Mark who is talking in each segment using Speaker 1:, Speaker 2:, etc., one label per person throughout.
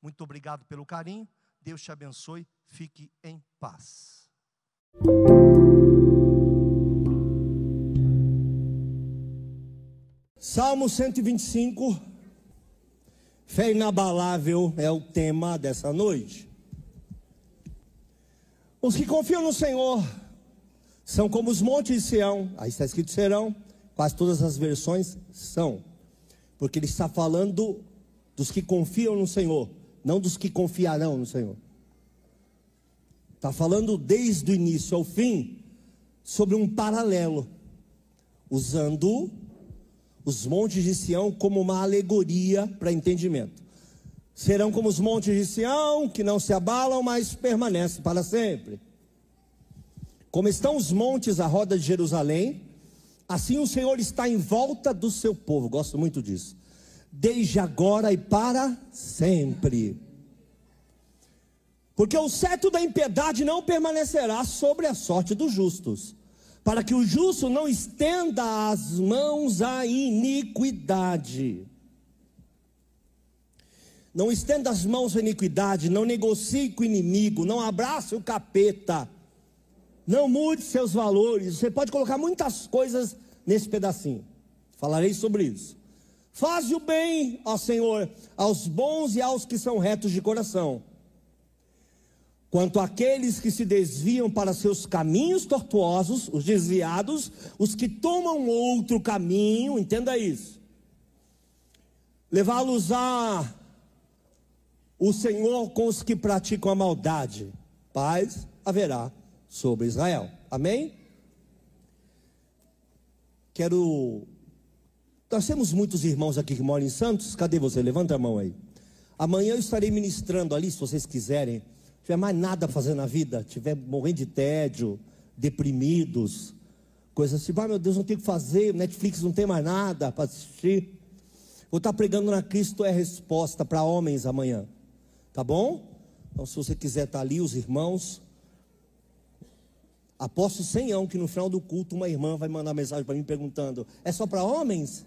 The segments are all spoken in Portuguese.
Speaker 1: Muito obrigado pelo carinho. Deus te abençoe. Fique em paz. Salmo 125, fé inabalável é o tema dessa noite. Os que confiam no Senhor são como os montes de Sião, aí está escrito serão, quase todas as versões são, porque ele está falando dos que confiam no Senhor, não dos que confiarão no Senhor. Está falando desde o início ao fim sobre um paralelo, usando os montes de Sião como uma alegoria para entendimento. Serão como os montes de Sião, que não se abalam, mas permanecem para sempre. Como estão os montes à roda de Jerusalém, assim o Senhor está em volta do seu povo. Gosto muito disso. Desde agora e para sempre. Porque o certo da impiedade não permanecerá sobre a sorte dos justos para que o justo não estenda as mãos à iniquidade. Não estenda as mãos à iniquidade, não negocie com o inimigo, não abrace o capeta, não mude seus valores. Você pode colocar muitas coisas nesse pedacinho. Falarei sobre isso. Faz o bem, ó Senhor, aos bons e aos que são retos de coração Quanto àqueles que se desviam para seus caminhos tortuosos, os desviados, os que tomam outro caminho, entenda isso. Levá-los a o Senhor com os que praticam a maldade. Paz haverá sobre Israel. Amém? Quero. Nós temos muitos irmãos aqui que moram em Santos. Cadê você? Levanta a mão aí. Amanhã eu estarei ministrando ali, se vocês quiserem tiver mais nada a fazer na vida, tiver morrendo de tédio, deprimidos, coisas assim, ah, meu Deus, não tem o que fazer, Netflix não tem mais nada para assistir. Vou estar pregando na Cristo é resposta para homens amanhã, tá bom? Então, se você quiser estar ali, os irmãos, aposto senhão que no final do culto uma irmã vai mandar mensagem para mim perguntando: é só para homens?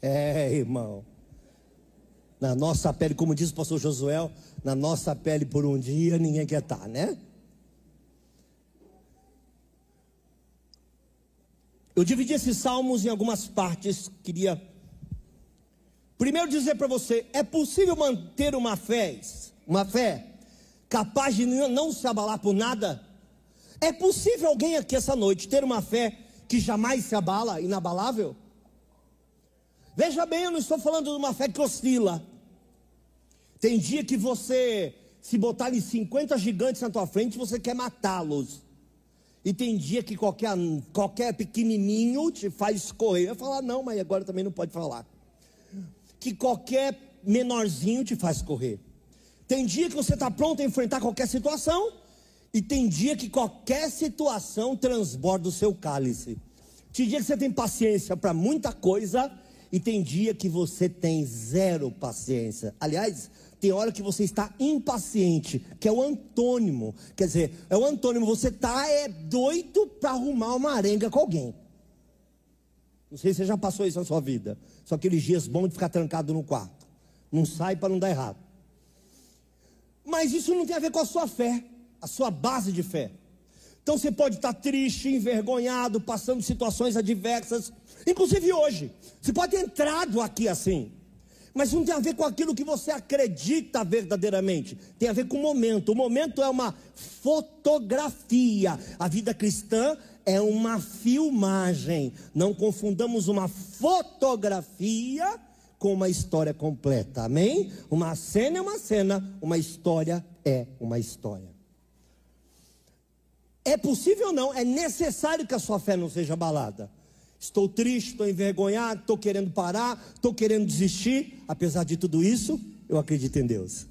Speaker 1: É, irmão na nossa pele, como diz o pastor Josué, na nossa pele por um dia ninguém quer estar, né? Eu dividi esses salmos em algumas partes, queria primeiro dizer para você, é possível manter uma fé, uma fé capaz de não se abalar por nada? É possível alguém aqui essa noite ter uma fé que jamais se abala, inabalável? Veja bem, eu não estou falando de uma fé que oscila. Tem dia que você, se botar ali 50 gigantes na tua frente, você quer matá-los. E tem dia que qualquer, qualquer pequenininho te faz correr. Eu falar, não, mas agora também não pode falar. Que qualquer menorzinho te faz correr. Tem dia que você está pronto a enfrentar qualquer situação. E tem dia que qualquer situação transborda o seu cálice. Tem dia que você tem paciência para muita coisa e tem dia que você tem zero paciência. Aliás, tem hora que você está impaciente, que é o antônimo. Quer dizer, é o antônimo, você está é doido para arrumar uma arenga com alguém. Não sei se você já passou isso na sua vida. Só aqueles dias bons de ficar trancado no quarto. Não sai para não dar errado. Mas isso não tem a ver com a sua fé, a sua base de fé. Então você pode estar triste, envergonhado, passando situações adversas, inclusive hoje. Você pode ter entrado aqui assim. Mas não tem a ver com aquilo que você acredita verdadeiramente. Tem a ver com o momento. O momento é uma fotografia. A vida cristã é uma filmagem. Não confundamos uma fotografia com uma história completa. Amém? Uma cena é uma cena, uma história é uma história. É possível ou não? É necessário que a sua fé não seja abalada. Estou triste, estou envergonhado, estou querendo parar, estou querendo desistir. Apesar de tudo isso, eu acredito em Deus.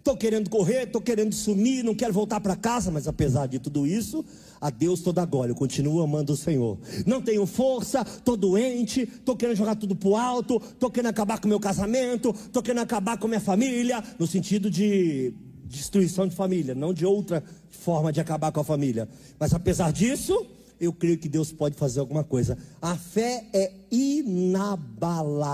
Speaker 1: Estou querendo correr, estou querendo sumir, não quero voltar para casa, mas apesar de tudo isso, a Deus toda glória, eu continuo amando o Senhor. Não tenho força, estou doente, estou querendo jogar tudo para o alto, estou querendo acabar com o meu casamento, estou querendo acabar com a minha família, no sentido de destruição de família, não de outra forma de acabar com a família. Mas apesar disso, eu creio que Deus pode fazer alguma coisa. A fé é inabalável.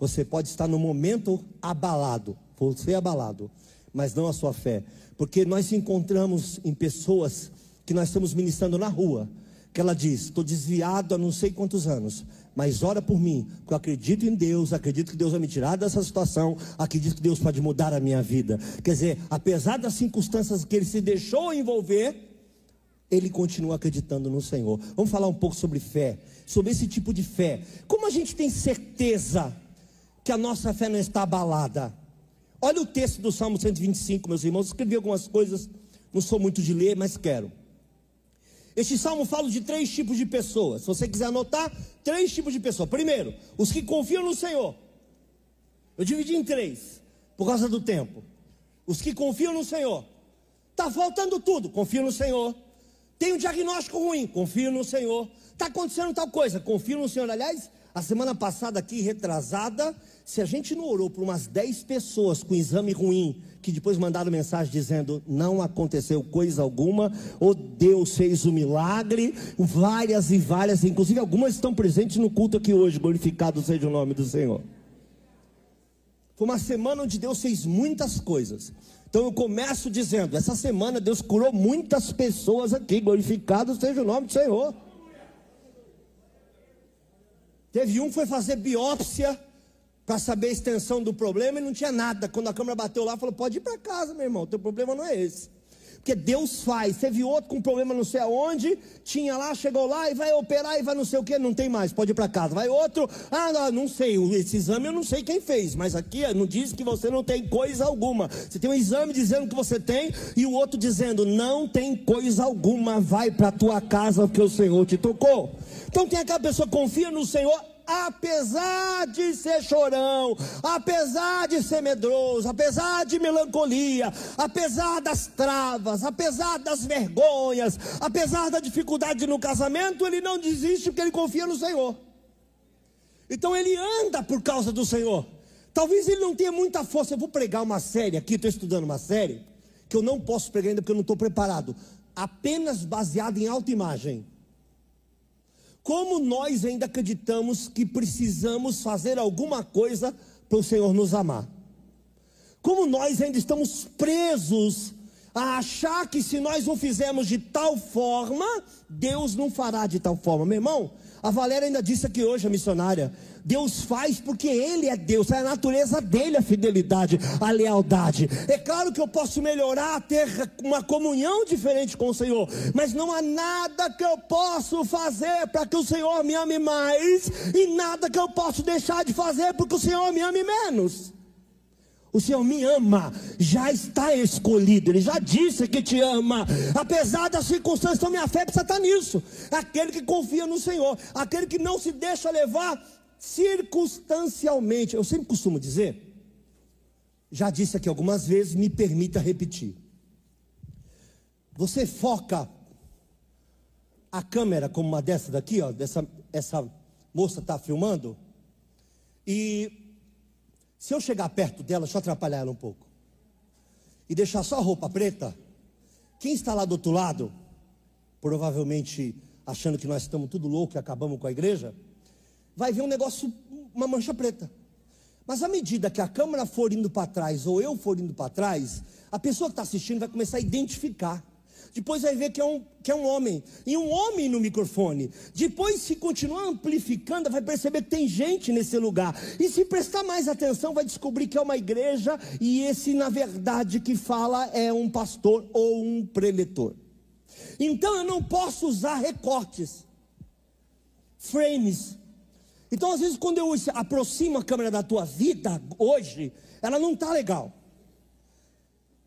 Speaker 1: Você pode estar no momento abalado, você abalado, mas não a sua fé, porque nós encontramos em pessoas que nós estamos ministrando na rua, que ela diz: estou desviado há não sei quantos anos, mas ora por mim, porque eu acredito em Deus, acredito que Deus vai me tirar dessa situação, acredito que Deus pode mudar a minha vida. Quer dizer, apesar das circunstâncias que ele se deixou envolver, ele continua acreditando no Senhor. Vamos falar um pouco sobre fé, sobre esse tipo de fé. Como a gente tem certeza que a nossa fé não está abalada? Olha o texto do Salmo 125, meus irmãos. Escrevi algumas coisas, não sou muito de ler, mas quero. Este salmo fala de três tipos de pessoas. Se você quiser anotar, três tipos de pessoas. Primeiro, os que confiam no Senhor. Eu dividi em três, por causa do tempo. Os que confiam no Senhor. Está faltando tudo, confio no Senhor. Tem um diagnóstico ruim, confio no Senhor. Está acontecendo tal coisa, confio no Senhor. Aliás, a semana passada aqui, retrasada, se a gente não orou por umas 10 pessoas com exame ruim, que depois mandaram mensagem dizendo não aconteceu coisa alguma, ou Deus fez o um milagre, várias e várias, inclusive algumas estão presentes no culto aqui hoje, glorificado seja o nome do Senhor. Foi uma semana onde Deus fez muitas coisas. Então eu começo dizendo: essa semana Deus curou muitas pessoas aqui, glorificado seja o nome do Senhor. Teve um que foi fazer biópsia para saber a extensão do problema e não tinha nada. Quando a câmera bateu lá, falou: pode ir para casa, meu irmão, teu problema não é esse. Porque Deus faz. Teve outro com problema não sei aonde, tinha lá, chegou lá e vai operar e vai não sei o que, não tem mais, pode ir para casa. Vai outro, ah, não, não sei, esse exame eu não sei quem fez, mas aqui não diz que você não tem coisa alguma. Você tem um exame dizendo que você tem e o outro dizendo não tem coisa alguma, vai para tua casa porque o Senhor te tocou. Então tem aquela pessoa que confia no Senhor apesar de ser chorão, apesar de ser medroso, apesar de melancolia, apesar das travas, apesar das vergonhas, apesar da dificuldade no casamento, ele não desiste porque ele confia no Senhor. Então ele anda por causa do Senhor. Talvez ele não tenha muita força. Eu vou pregar uma série aqui, estou estudando uma série, que eu não posso pregar ainda porque eu não estou preparado. Apenas baseado em autoimagem. Como nós ainda acreditamos que precisamos fazer alguma coisa para o Senhor nos amar? Como nós ainda estamos presos a achar que se nós não fizermos de tal forma, Deus não fará de tal forma. Meu irmão, a Valéria ainda disse aqui hoje, a missionária, Deus faz porque Ele é Deus, é a natureza dele a fidelidade, a lealdade. É claro que eu posso melhorar, ter uma comunhão diferente com o Senhor, mas não há nada que eu possa fazer para que o Senhor me ame mais, e nada que eu possa deixar de fazer porque o Senhor me ame menos. O Senhor me ama, já está escolhido, Ele já disse que te ama, apesar das circunstâncias, então minha fé precisa estar nisso. Aquele que confia no Senhor, aquele que não se deixa levar circunstancialmente. Eu sempre costumo dizer, já disse aqui algumas vezes, me permita repetir. Você foca a câmera como uma dessa daqui, ó, dessa essa moça está filmando, e se eu chegar perto dela, eu atrapalhar ela um pouco, e deixar só a roupa preta, quem está lá do outro lado, provavelmente achando que nós estamos tudo louco e acabamos com a igreja, vai ver um negócio, uma mancha preta. Mas à medida que a câmera for indo para trás, ou eu for indo para trás, a pessoa que está assistindo vai começar a identificar. Depois vai ver que é, um, que é um homem. E um homem no microfone. Depois, se continuar amplificando, vai perceber que tem gente nesse lugar. E se prestar mais atenção, vai descobrir que é uma igreja. E esse, na verdade, que fala é um pastor ou um preletor. Então eu não posso usar recortes, frames. Então, às vezes, quando eu aproximo a câmera da tua vida hoje, ela não está legal.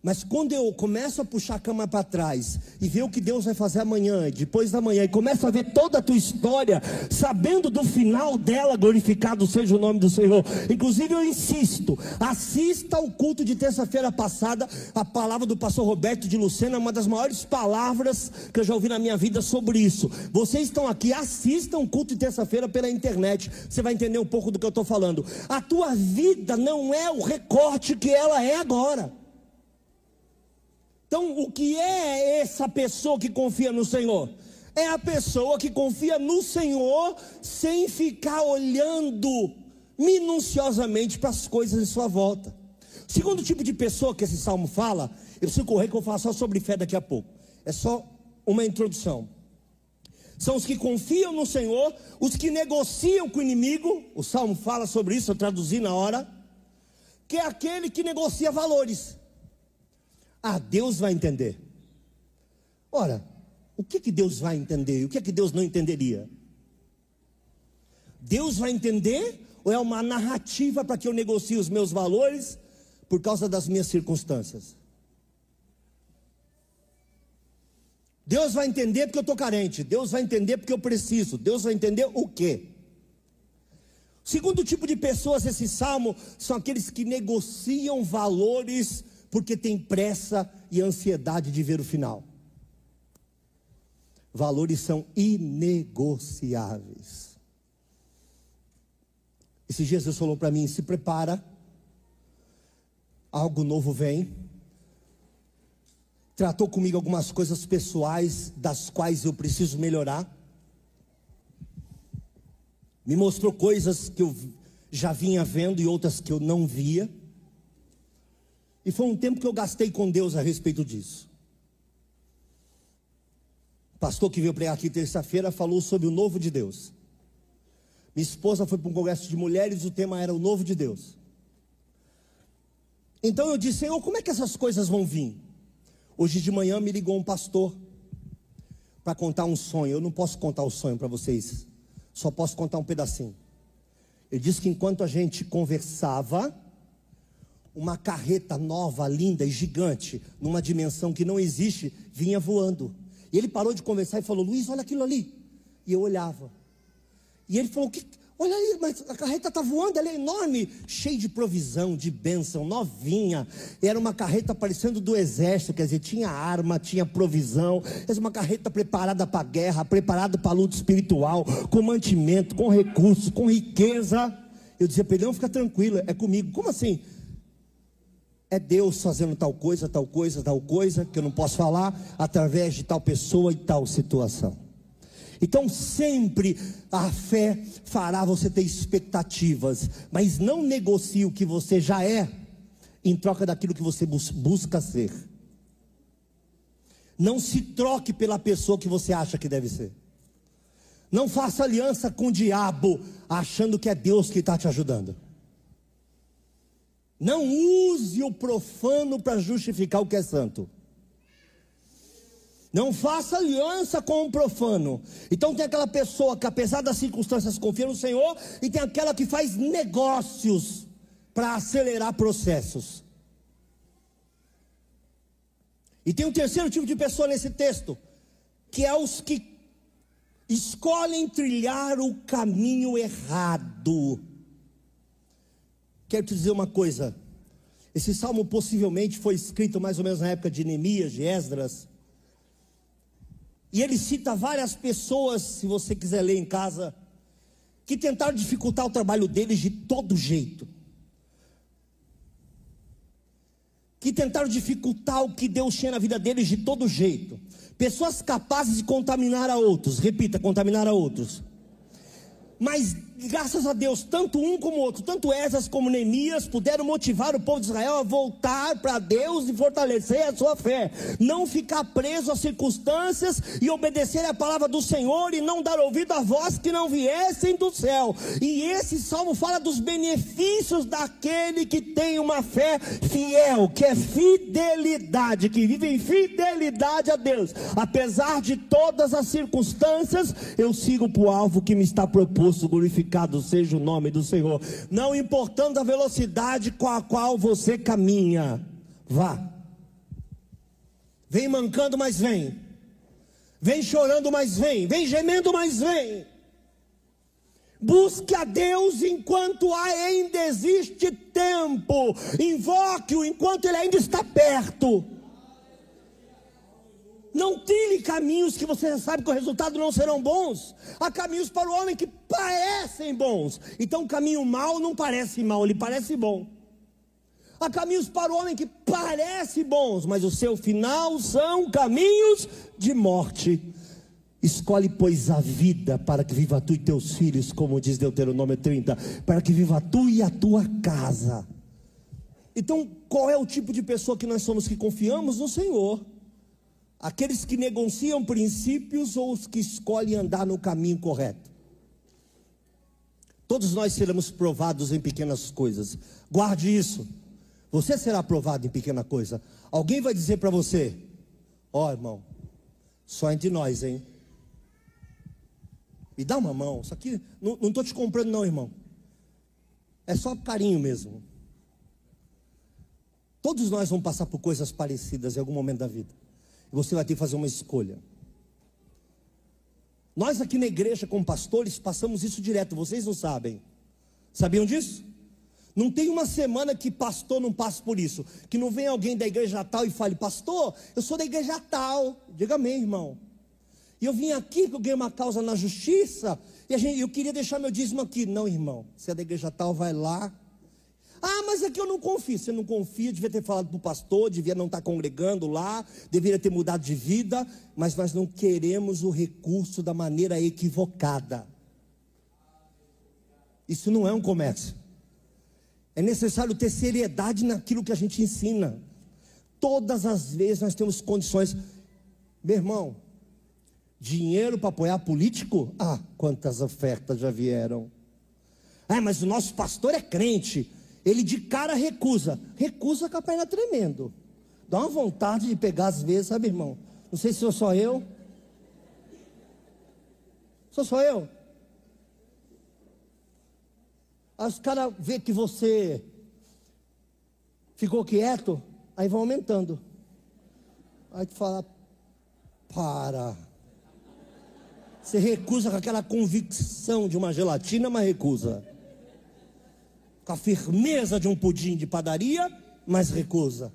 Speaker 1: Mas quando eu começo a puxar a cama para trás e ver o que Deus vai fazer amanhã, depois da manhã, e começo a ver toda a tua história, sabendo do final dela, glorificado seja o nome do Senhor. Inclusive eu insisto, assista ao culto de terça-feira passada, a palavra do pastor Roberto de Lucena, uma das maiores palavras que eu já ouvi na minha vida sobre isso. Vocês estão aqui, assistam o culto de terça-feira pela internet, você vai entender um pouco do que eu estou falando. A tua vida não é o recorte que ela é agora. Então, o que é essa pessoa que confia no Senhor? É a pessoa que confia no Senhor sem ficar olhando minuciosamente para as coisas em sua volta. O segundo tipo de pessoa que esse salmo fala, eu preciso correr que eu vou falar só sobre fé daqui a pouco. É só uma introdução. São os que confiam no Senhor, os que negociam com o inimigo. O salmo fala sobre isso, eu traduzi na hora. Que é aquele que negocia valores. Ah, Deus vai entender. Ora, o que, que Deus vai entender e o que, que Deus não entenderia? Deus vai entender ou é uma narrativa para que eu negocie os meus valores por causa das minhas circunstâncias? Deus vai entender porque eu estou carente, Deus vai entender porque eu preciso, Deus vai entender o quê? Segundo tipo de pessoas, esse salmo são aqueles que negociam valores porque tem pressa e ansiedade de ver o final. Valores são inegociáveis. Esses dias Deus falou para mim: se prepara, algo novo vem. Tratou comigo algumas coisas pessoais das quais eu preciso melhorar. Me mostrou coisas que eu já vinha vendo e outras que eu não via. E foi um tempo que eu gastei com Deus a respeito disso. O pastor que veio pregar aqui terça-feira falou sobre o novo de Deus. Minha esposa foi para um congresso de mulheres, o tema era o novo de Deus. Então eu disse, Senhor, como é que essas coisas vão vir? Hoje de manhã me ligou um pastor para contar um sonho. Eu não posso contar o sonho para vocês, só posso contar um pedacinho. Ele disse que enquanto a gente conversava, uma carreta nova, linda e gigante, numa dimensão que não existe, vinha voando. E ele parou de conversar e falou: Luiz, olha aquilo ali. E eu olhava. E ele falou: que, Olha aí, mas a carreta está voando, ela é enorme, cheia de provisão, de bênção, novinha. Era uma carreta parecendo do exército, quer dizer, tinha arma, tinha provisão. Era uma carreta preparada para a guerra, preparada para a luta espiritual, com mantimento, com recursos, com riqueza. Eu dizia para ele: Não, fica tranquilo, é comigo. Como assim? É Deus fazendo tal coisa, tal coisa, tal coisa, que eu não posso falar, através de tal pessoa e tal situação. Então, sempre a fé fará você ter expectativas, mas não negocie o que você já é em troca daquilo que você bus busca ser. Não se troque pela pessoa que você acha que deve ser. Não faça aliança com o diabo, achando que é Deus que está te ajudando. Não use o profano para justificar o que é santo. Não faça aliança com o profano. Então tem aquela pessoa que, apesar das circunstâncias, confia no Senhor, e tem aquela que faz negócios para acelerar processos. E tem um terceiro tipo de pessoa nesse texto, que é os que escolhem trilhar o caminho errado. Quero te dizer uma coisa. Esse salmo possivelmente foi escrito mais ou menos na época de Neemias, de Esdras. E ele cita várias pessoas, se você quiser ler em casa, que tentaram dificultar o trabalho deles de todo jeito. Que tentaram dificultar o que Deus tinha na vida deles de todo jeito. Pessoas capazes de contaminar a outros. Repita, contaminar a outros. Mas graças a Deus, tanto um como outro, tanto Esas como Neemias, puderam motivar o povo de Israel a voltar para Deus e fortalecer a sua fé. Não ficar preso às circunstâncias e obedecer a palavra do Senhor e não dar ouvido a voz que não viessem do céu. E esse salmo fala dos benefícios daquele que tem uma fé fiel, que é fidelidade, que vive em fidelidade a Deus. Apesar de todas as circunstâncias, eu sigo para o alvo que me está proposto, glorificado seja o nome do Senhor. Não importando a velocidade com a qual você caminha, vá. Vem mancando, mas vem. Vem chorando, mas vem. Vem gemendo, mas vem. Busque a Deus enquanto ainda existe tempo. Invoque-o enquanto ele ainda está perto. Não trilhe caminhos que você sabe que o resultado não serão bons. Há caminhos para o homem que parecem bons. Então, caminho mau não parece mal, ele parece bom. Há caminhos para o homem que parecem bons, mas o seu final são caminhos de morte. Escolhe, pois, a vida para que viva tu e teus filhos, como diz Deuteronômio 30, para que viva tu e a tua casa. Então, qual é o tipo de pessoa que nós somos que confiamos no Senhor? Aqueles que negociam princípios ou os que escolhem andar no caminho correto? Todos nós seremos provados em pequenas coisas. Guarde isso. Você será provado em pequena coisa. Alguém vai dizer para você: Ó oh, irmão, só entre nós, hein? Me dá uma mão. Isso aqui, não estou te comprando, não, irmão. É só carinho mesmo. Todos nós vamos passar por coisas parecidas em algum momento da vida você vai ter que fazer uma escolha. Nós aqui na igreja, como pastores, passamos isso direto, vocês não sabem. Sabiam disso? Não tem uma semana que pastor não passe por isso. Que não vem alguém da igreja tal e fale, pastor, eu sou da igreja tal. Diga amém, irmão. E eu vim aqui que eu ganhei uma causa na justiça. E gente, eu queria deixar meu dízimo aqui. Não, irmão. Se é da igreja tal, vai lá ah, mas aqui eu não confio. Você não confia, devia ter falado para o pastor, devia não estar congregando lá, deveria ter mudado de vida, mas nós não queremos o recurso da maneira equivocada. Isso não é um comércio. É necessário ter seriedade naquilo que a gente ensina. Todas as vezes nós temos condições. Meu irmão, dinheiro para apoiar político? Ah, quantas ofertas já vieram. Ah, mas o nosso pastor é crente. Ele de cara recusa. Recusa com a perna tremendo. Dá uma vontade de pegar às vezes, sabe, irmão? Não sei se sou só eu. Sou só eu. Aí os caras vê que você ficou quieto, aí vão aumentando. Aí tu fala, para. Você recusa com aquela convicção de uma gelatina, mas recusa com a firmeza de um pudim de padaria, mas recusa.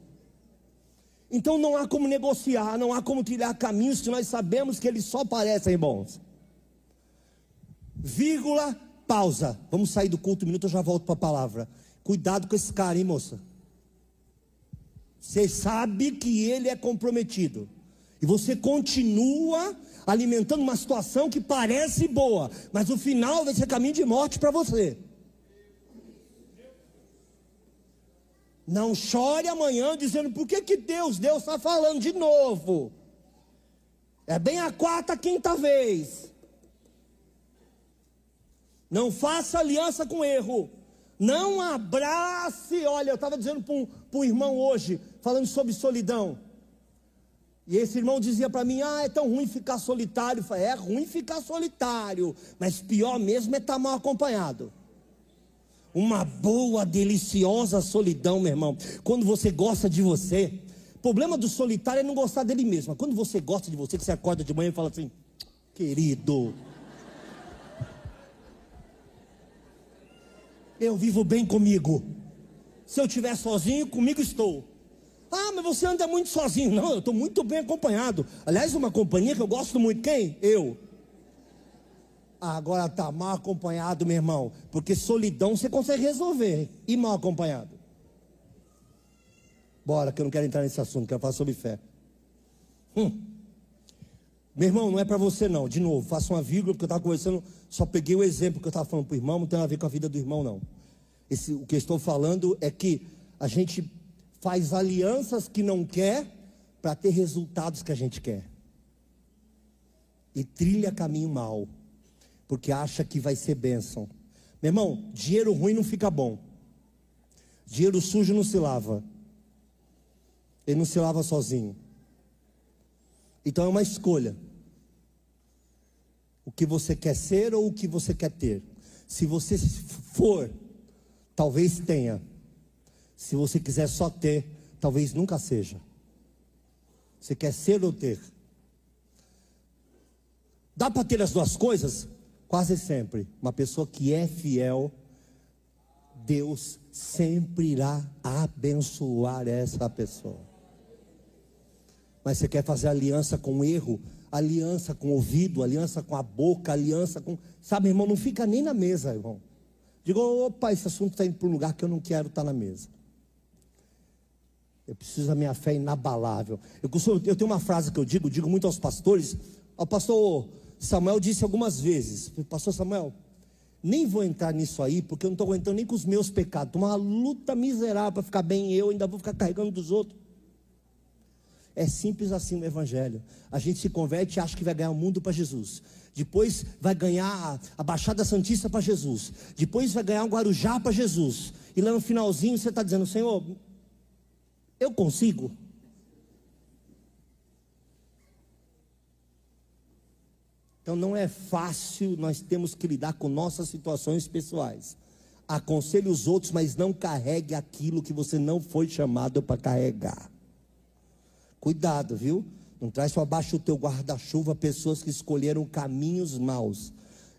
Speaker 1: Então não há como negociar, não há como trilhar caminhos que nós sabemos que eles só parecem bons. Vírgula, pausa. Vamos sair do culto um minuto, eu já volto para a palavra. Cuidado com esse cara, hein, moça? Você sabe que ele é comprometido. E você continua alimentando uma situação que parece boa, mas o final vai ser caminho de morte para você. Não chore amanhã dizendo por que, que Deus, Deus está falando de novo. É bem a quarta, quinta vez. Não faça aliança com erro. Não abrace. Olha, eu estava dizendo para um, um, irmão hoje, falando sobre solidão. E esse irmão dizia para mim: Ah, é tão ruim ficar solitário. Eu falei, é ruim ficar solitário, mas pior mesmo é estar tá mal acompanhado. Uma boa, deliciosa solidão, meu irmão. Quando você gosta de você. O problema do solitário é não gostar dele mesmo. Quando você gosta de você, que você acorda de manhã e fala assim: Querido, eu vivo bem comigo. Se eu estiver sozinho, comigo estou. Ah, mas você anda muito sozinho. Não, eu estou muito bem acompanhado. Aliás, uma companhia que eu gosto muito. Quem? Eu. Agora está mal acompanhado, meu irmão. Porque solidão você consegue resolver. E mal acompanhado. Bora, que eu não quero entrar nesse assunto, quero falar sobre fé. Hum. Meu irmão, não é para você não. De novo, faça uma vírgula, porque eu estava conversando, só peguei o exemplo que eu estava falando para o irmão, não tem a ver com a vida do irmão, não. Esse, o que eu estou falando é que a gente faz alianças que não quer para ter resultados que a gente quer. E trilha caminho mal, porque acha que vai ser bênção. Meu irmão, dinheiro ruim não fica bom. Dinheiro sujo não se lava. Ele não se lava sozinho. Então é uma escolha o que você quer ser ou o que você quer ter. Se você for, talvez tenha. Se você quiser só ter, talvez nunca seja. Você quer ser ou ter? Dá para ter as duas coisas? Quase sempre. Uma pessoa que é fiel, Deus sempre irá abençoar essa pessoa. Mas você quer fazer aliança com erro? aliança com o ouvido, aliança com a boca, aliança com. Sabe, irmão, não fica nem na mesa, irmão. Digo, opa, esse assunto está indo para um lugar que eu não quero estar tá na mesa. Eu preciso da minha fé inabalável. Eu, costumo, eu tenho uma frase que eu digo, digo muito aos pastores. O pastor Samuel disse algumas vezes: Pastor Samuel, nem vou entrar nisso aí, porque eu não estou aguentando nem com os meus pecados. Uma luta miserável para ficar bem eu, ainda vou ficar carregando dos outros. É simples assim no Evangelho. A gente se converte e acha que vai ganhar o mundo para Jesus. Depois vai ganhar a Baixada Santista para Jesus. Depois vai ganhar o Guarujá para Jesus. E lá no finalzinho você está dizendo: Senhor, eu consigo? Então não é fácil, nós temos que lidar com nossas situações pessoais. Aconselhe os outros, mas não carregue aquilo que você não foi chamado para carregar. Cuidado, viu? Não traz para baixo o teu guarda-chuva pessoas que escolheram caminhos maus.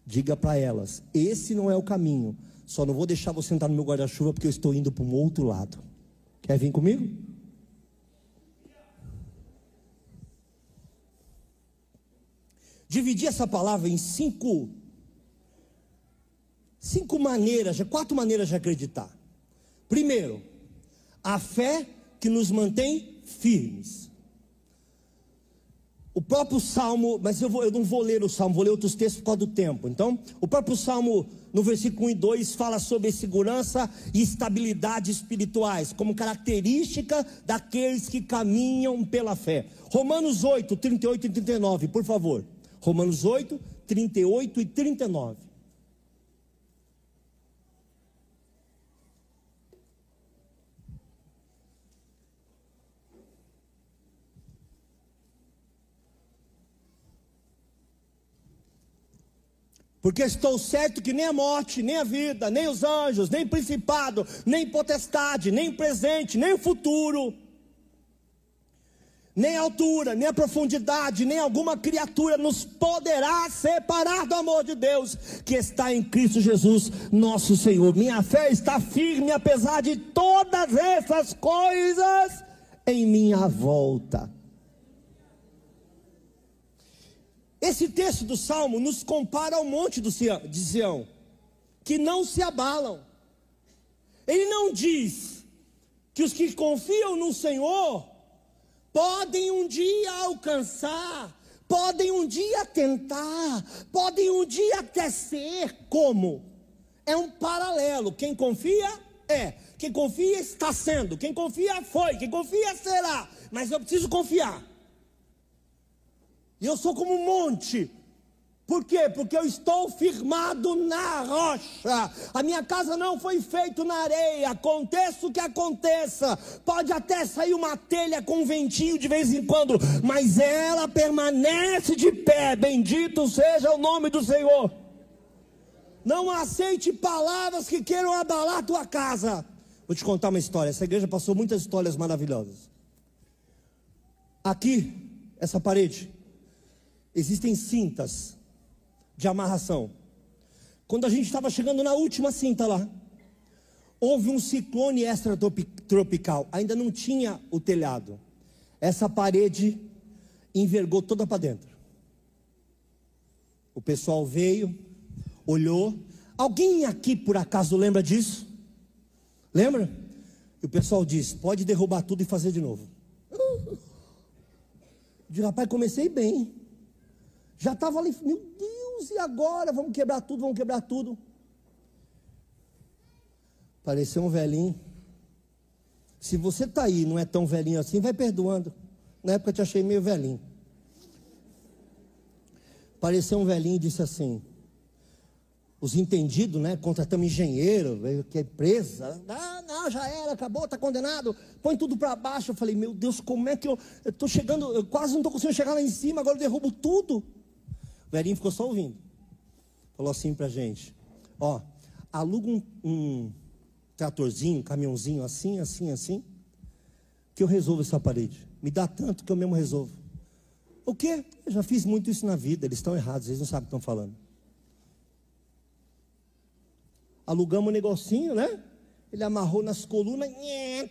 Speaker 1: Diga para elas: esse não é o caminho. Só não vou deixar você entrar no meu guarda-chuva porque eu estou indo para um outro lado. Quer vir comigo? Dividi essa palavra em cinco, cinco maneiras, quatro maneiras de acreditar. Primeiro, a fé que nos mantém firmes. O próprio Salmo, mas eu, vou, eu, não vou ler o Salmo, vou ler outros textos por causa do tempo. Então, o próprio Salmo, no versículo 1 e 2, fala sobre segurança e estabilidade espirituais, como característica daqueles que caminham pela fé. Romanos 8, 38 e 39, por favor. Romanos 8, 38 e 39. Porque estou certo que nem a morte, nem a vida, nem os anjos, nem principado, nem potestade, nem presente, nem futuro, nem a altura, nem a profundidade, nem alguma criatura nos poderá separar do amor de Deus que está em Cristo Jesus, nosso Senhor. Minha fé está firme apesar de todas essas coisas em minha volta. Esse texto do Salmo nos compara ao monte de Sião, que não se abalam. Ele não diz que os que confiam no Senhor podem um dia alcançar, podem um dia tentar, podem um dia até ser como. É um paralelo. Quem confia é, quem confia está sendo, quem confia foi, quem confia será. Mas eu preciso confiar. E eu sou como um monte. Por quê? Porque eu estou firmado na rocha. A minha casa não foi feita na areia. Aconteça o que aconteça. Pode até sair uma telha com um ventinho de vez em quando, mas ela permanece de pé. Bendito seja o nome do Senhor. Não aceite palavras que queiram abalar tua casa. Vou te contar uma história. Essa igreja passou muitas histórias maravilhosas. Aqui, essa parede, existem cintas de amarração. Quando a gente estava chegando na última cinta lá, houve um ciclone extratropical, ainda não tinha o telhado. Essa parede envergou toda para dentro. O pessoal veio, olhou. Alguém aqui por acaso lembra disso? Lembra? E o pessoal disse: pode derrubar tudo e fazer de novo. De rapaz, comecei bem. Já estava ali, meu Deus, e agora? Vamos quebrar tudo, vamos quebrar tudo. Pareceu um velhinho. Se você está aí não é tão velhinho assim, vai perdoando. Na época eu te achei meio velhinho. Pareceu um velhinho e disse assim: os entendidos, né? Contratamos engenheiro, que é empresa. Ah, não, já era, acabou, está condenado. Põe tudo para baixo. Eu falei, meu Deus, como é que eu estou chegando? Eu quase não estou conseguindo chegar lá em cima, agora eu derrubo tudo. O velhinho ficou só ouvindo. Falou assim para a gente: ó, aluga um, um tratorzinho, um caminhãozinho assim, assim, assim, que eu resolvo essa parede. Me dá tanto que eu mesmo resolvo. O quê? Eu já fiz muito isso na vida, eles estão errados, eles não sabem o que estão falando alugamos um negocinho, né? Ele amarrou nas colunas,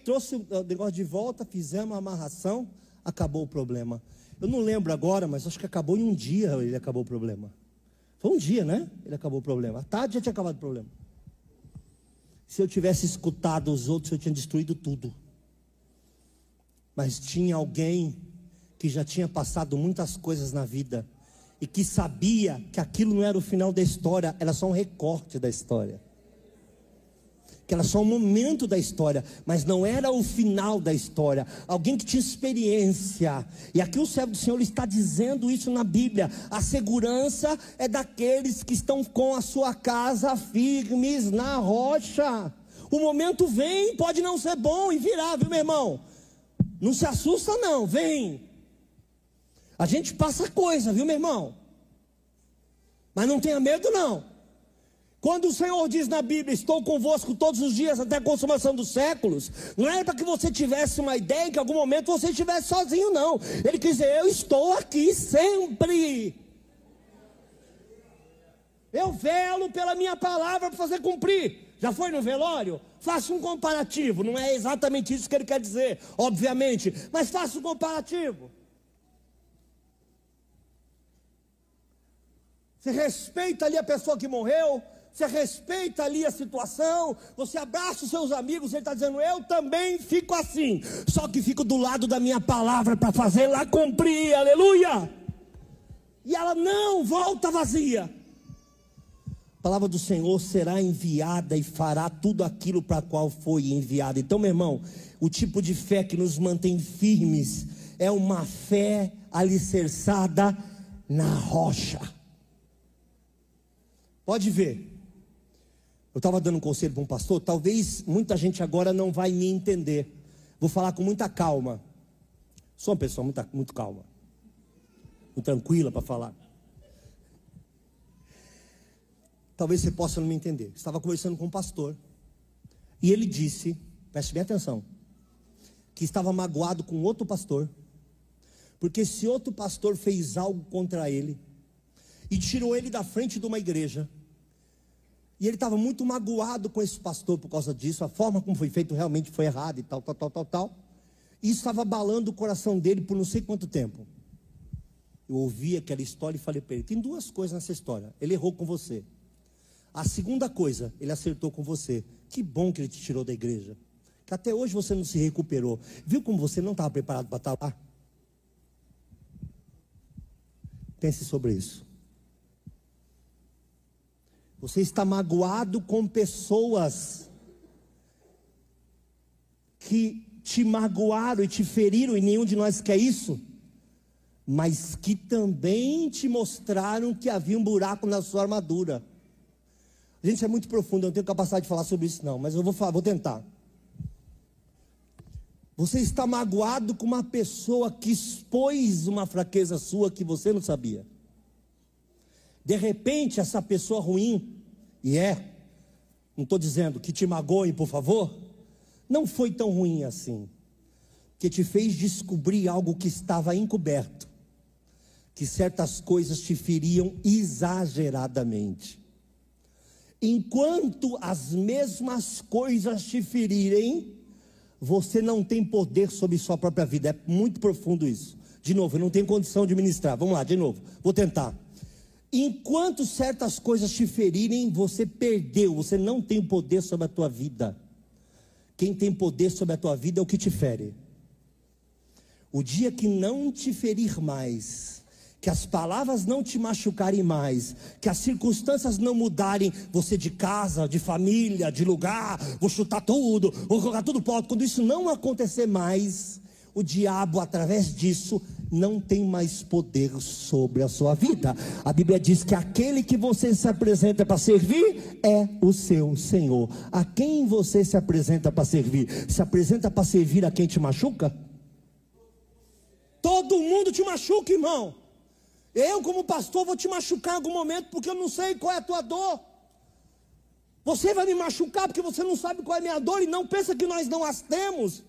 Speaker 1: trouxe o negócio de volta, fizemos a amarração, acabou o problema. Eu não lembro agora, mas acho que acabou em um dia ele acabou o problema. Foi um dia, né? Ele acabou o problema. À tarde já tinha acabado o problema. Se eu tivesse escutado os outros, eu tinha destruído tudo. Mas tinha alguém que já tinha passado muitas coisas na vida e que sabia que aquilo não era o final da história, era só um recorte da história que era só um momento da história, mas não era o final da história. Alguém que tinha experiência. E aqui o servo do Senhor está dizendo isso na Bíblia. A segurança é daqueles que estão com a sua casa firmes na rocha. O momento vem, pode não ser bom e virá, viu, meu irmão? Não se assusta, não, vem. A gente passa coisa, viu, meu irmão? Mas não tenha medo, não. Quando o Senhor diz na Bíblia, estou convosco todos os dias até a consumação dos séculos, não é para que você tivesse uma ideia que em algum momento você estivesse sozinho, não. Ele quis dizer, eu estou aqui sempre. Eu velo pela minha palavra para fazer cumprir. Já foi no velório? Faça um comparativo. Não é exatamente isso que ele quer dizer, obviamente, mas faça um comparativo. Você respeita ali a pessoa que morreu, você respeita ali a situação, você abraça os seus amigos, ele está dizendo, eu também fico assim, só que fico do lado da minha palavra para fazer lá cumprir, aleluia. E ela não volta vazia. A palavra do Senhor será enviada e fará tudo aquilo para qual foi enviada. Então, meu irmão, o tipo de fé que nos mantém firmes é uma fé alicerçada na rocha. Pode ver, eu estava dando um conselho para um pastor, talvez muita gente agora não vai me entender. Vou falar com muita calma. Sou uma pessoa muito, muito calma. Muito tranquila para falar. Talvez você possa não me entender. Estava conversando com um pastor. E ele disse, preste bem atenção, que estava magoado com outro pastor. Porque esse outro pastor fez algo contra ele e tirou ele da frente de uma igreja e ele estava muito magoado com esse pastor por causa disso. A forma como foi feito realmente foi errada e tal, tal, tal, tal, tal. E isso estava abalando o coração dele por não sei quanto tempo. Eu ouvi aquela história e falei para ele: tem duas coisas nessa história. Ele errou com você. A segunda coisa, ele acertou com você. Que bom que ele te tirou da igreja. Que até hoje você não se recuperou. Viu como você não estava preparado para estar lá? Pense sobre isso. Você está magoado com pessoas que te magoaram e te feriram, e nenhum de nós quer isso, mas que também te mostraram que havia um buraco na sua armadura. Gente, é muito profundo, eu não tenho capacidade de falar sobre isso, não, mas eu vou, falar, vou tentar. Você está magoado com uma pessoa que expôs uma fraqueza sua que você não sabia. De repente, essa pessoa ruim e é, não estou dizendo que te magoe, por favor, não foi tão ruim assim, que te fez descobrir algo que estava encoberto, que certas coisas te feriam exageradamente. Enquanto as mesmas coisas te ferirem, você não tem poder sobre sua própria vida. É muito profundo isso. De novo, eu não tenho condição de ministrar. Vamos lá, de novo. Vou tentar. Enquanto certas coisas te ferirem, você perdeu, você não tem poder sobre a tua vida. Quem tem poder sobre a tua vida é o que te fere. O dia que não te ferir mais, que as palavras não te machucarem mais, que as circunstâncias não mudarem você de casa, de família, de lugar, vou chutar tudo, vou colocar tudo pó. Quando isso não acontecer mais, o diabo, através disso, não tem mais poder sobre a sua vida. A Bíblia diz que aquele que você se apresenta para servir é o seu Senhor. A quem você se apresenta para servir? Se apresenta para servir a quem te machuca? Todo mundo te machuca, irmão. Eu, como pastor, vou te machucar em algum momento, porque eu não sei qual é a tua dor. Você vai me machucar porque você não sabe qual é a minha dor e não pensa que nós não as temos.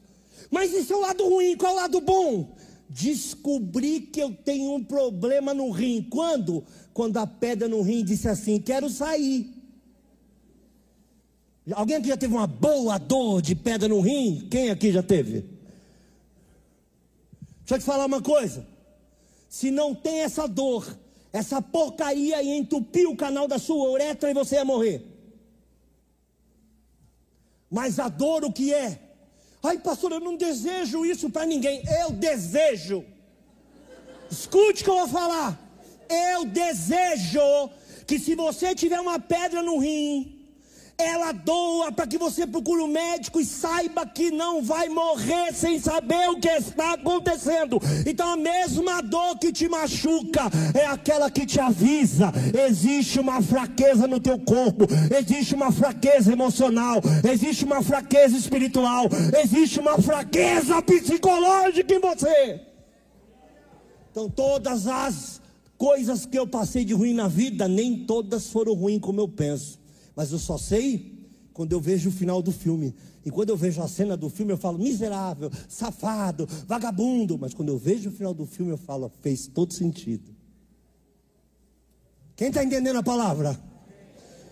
Speaker 1: Mas isso é o lado ruim, qual é o lado bom? Descobri que eu tenho um problema no rim. Quando? Quando a pedra no rim disse assim: quero sair. Alguém aqui já teve uma boa dor de pedra no rim? Quem aqui já teve? Deixa eu te falar uma coisa se não tem essa dor, essa porcaria e entupir o canal da sua uretra e você ia morrer. Mas a dor o que é? Ai, pastor, eu não desejo isso para ninguém. Eu desejo. Escute o que eu vou falar. Eu desejo que se você tiver uma pedra no rim, ela doa para que você procure um médico e saiba que não vai morrer sem saber o que está acontecendo. Então a mesma dor que te machuca é aquela que te avisa: existe uma fraqueza no teu corpo, existe uma fraqueza emocional, existe uma fraqueza espiritual, existe uma fraqueza psicológica em você. Então todas as coisas que eu passei de ruim na vida, nem todas foram ruins como eu penso. Mas eu só sei quando eu vejo o final do filme. E quando eu vejo a cena do filme, eu falo miserável, safado, vagabundo. Mas quando eu vejo o final do filme, eu falo, fez todo sentido. Quem está entendendo a palavra?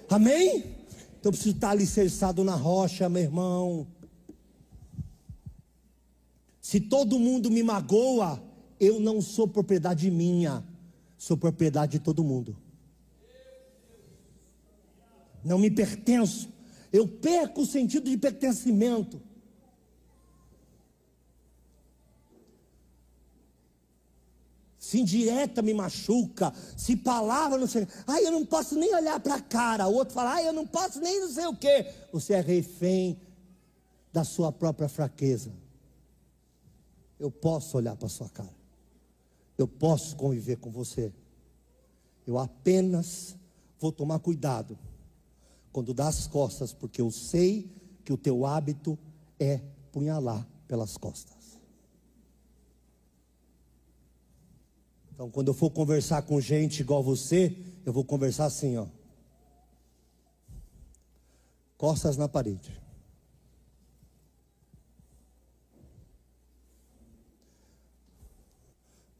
Speaker 1: Amém? Então eu preciso estar alicerçado na rocha, meu irmão. Se todo mundo me magoa, eu não sou propriedade minha, sou propriedade de todo mundo não me pertenço, eu perco o sentido de pertencimento. Se indireta me machuca, se palavra não sei, ai eu não posso nem olhar para a cara, o outro fala, ai eu não posso nem não sei o que. Você é refém da sua própria fraqueza. Eu posso olhar para a sua cara, eu posso conviver com você, eu apenas vou tomar cuidado quando dá as costas, porque eu sei que o teu hábito é punhalar pelas costas. Então, quando eu for conversar com gente igual você, eu vou conversar assim, ó. Costas na parede.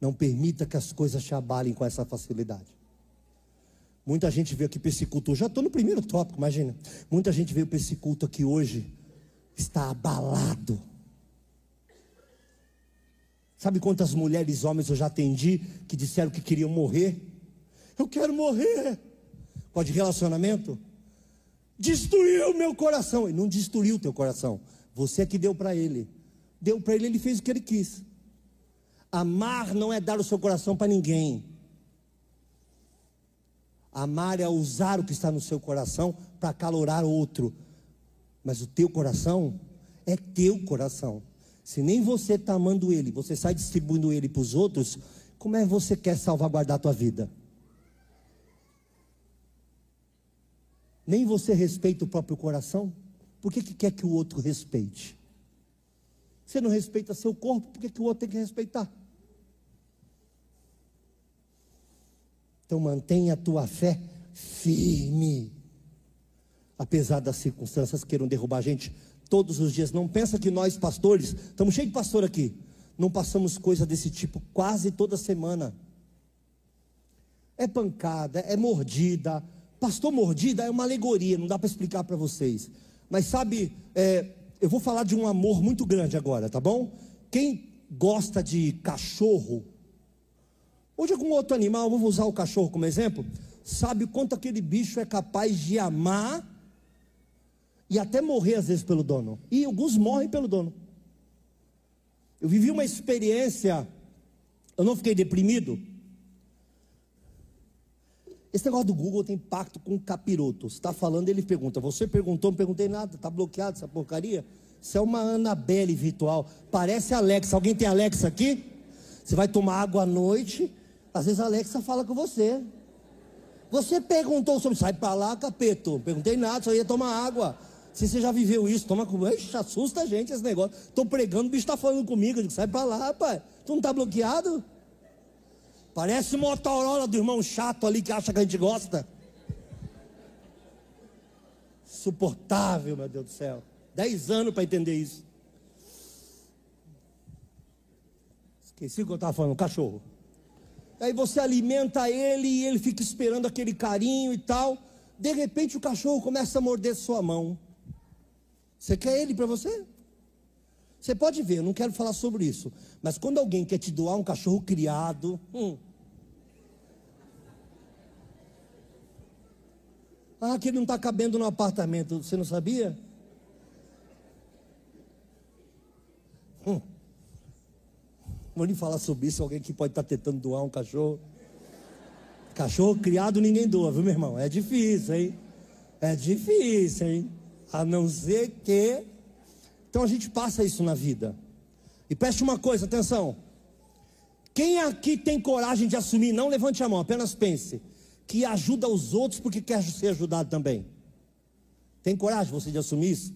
Speaker 1: Não permita que as coisas te abalem com essa facilidade. Muita gente veio aqui para esse culto. Já estou no primeiro tópico, imagina. Muita gente veio para esse culto aqui hoje, está abalado. Sabe quantas mulheres e homens eu já atendi que disseram que queriam morrer? Eu quero morrer. Pode relacionamento? Destruiu o meu coração. Ele não destruiu o teu coração. Você é que deu para ele. Deu para ele, ele fez o que ele quis. Amar não é dar o seu coração para ninguém. Amar é usar o que está no seu coração para calorar outro. Mas o teu coração é teu coração. Se nem você está amando ele, você sai distribuindo ele para os outros, como é que você quer salvaguardar a tua vida? Nem você respeita o próprio coração? Por que, que quer que o outro respeite? Você não respeita seu corpo, por que, que o outro tem que respeitar? Então mantenha a tua fé firme. Apesar das circunstâncias queiram derrubar a gente todos os dias. Não pensa que nós pastores, estamos cheios de pastor aqui, não passamos coisa desse tipo quase toda semana. É pancada, é mordida. Pastor mordida é uma alegoria, não dá para explicar para vocês. Mas sabe, é, eu vou falar de um amor muito grande agora, tá bom? Quem gosta de cachorro, ou de algum outro animal, vamos usar o cachorro como exemplo, sabe quanto aquele bicho é capaz de amar e até morrer às vezes pelo dono. E alguns morrem pelo dono. Eu vivi uma experiência, eu não fiquei deprimido, Esse negócio do Google tem pacto com capiroto. Você está falando, ele pergunta. Você perguntou, não perguntei nada. Está bloqueado essa porcaria? Isso é uma Anabelle virtual. Parece Alexa. Alguém tem Alexa aqui? Você vai tomar água à noite. Às vezes a Alexa fala com você. Você perguntou sobre. Sai para lá, capeto. Perguntei nada, só ia tomar água. Se você já viveu isso, toma com. Ixi, assusta a gente esse negócio. Estou pregando, o bicho está falando comigo. Eu digo, sai para lá, rapaz. Tu não está bloqueado? Parece Motorola do irmão chato ali que acha que a gente gosta. Suportável, meu Deus do céu. Dez anos para entender isso. Esqueci o que eu estava falando, cachorro. Aí você alimenta ele e ele fica esperando aquele carinho e tal. De repente o cachorro começa a morder sua mão. Você quer ele para você? Você pode ver, eu não quero falar sobre isso. Mas quando alguém quer te doar um cachorro criado. Hum, ah, que ele não está cabendo no apartamento. Você não sabia? Vou nem falar sobre isso. Alguém que pode estar tá tentando doar um cachorro. Cachorro criado ninguém doa, viu, meu irmão? É difícil, hein? É difícil, hein? A não ser que. Então a gente passa isso na vida. E preste uma coisa, atenção. Quem aqui tem coragem de assumir, não levante a mão, apenas pense, que ajuda os outros porque quer ser ajudado também. Tem coragem você de assumir isso?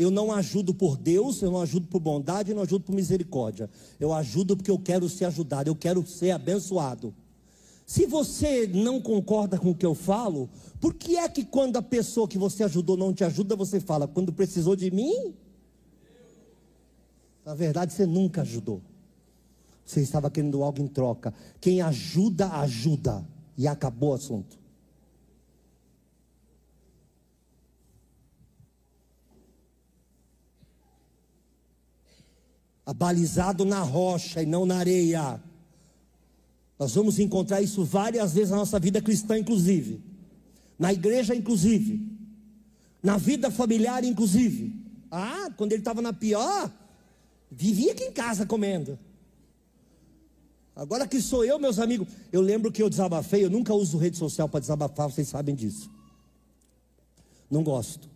Speaker 1: Eu não ajudo por Deus, eu não ajudo por bondade, eu não ajudo por misericórdia. Eu ajudo porque eu quero ser ajudado, eu quero ser abençoado. Se você não concorda com o que eu falo, por que é que quando a pessoa que você ajudou não te ajuda, você fala, quando precisou de mim? Na verdade, você nunca ajudou. Você estava querendo algo em troca. Quem ajuda, ajuda. E acabou o assunto. Abalizado na rocha e não na areia. Nós vamos encontrar isso várias vezes na nossa vida cristã, inclusive, na igreja, inclusive, na vida familiar, inclusive. Ah, quando ele estava na pior, vivia aqui em casa comendo. Agora que sou eu, meus amigos, eu lembro que eu desabafei, eu nunca uso rede social para desabafar, vocês sabem disso. Não gosto.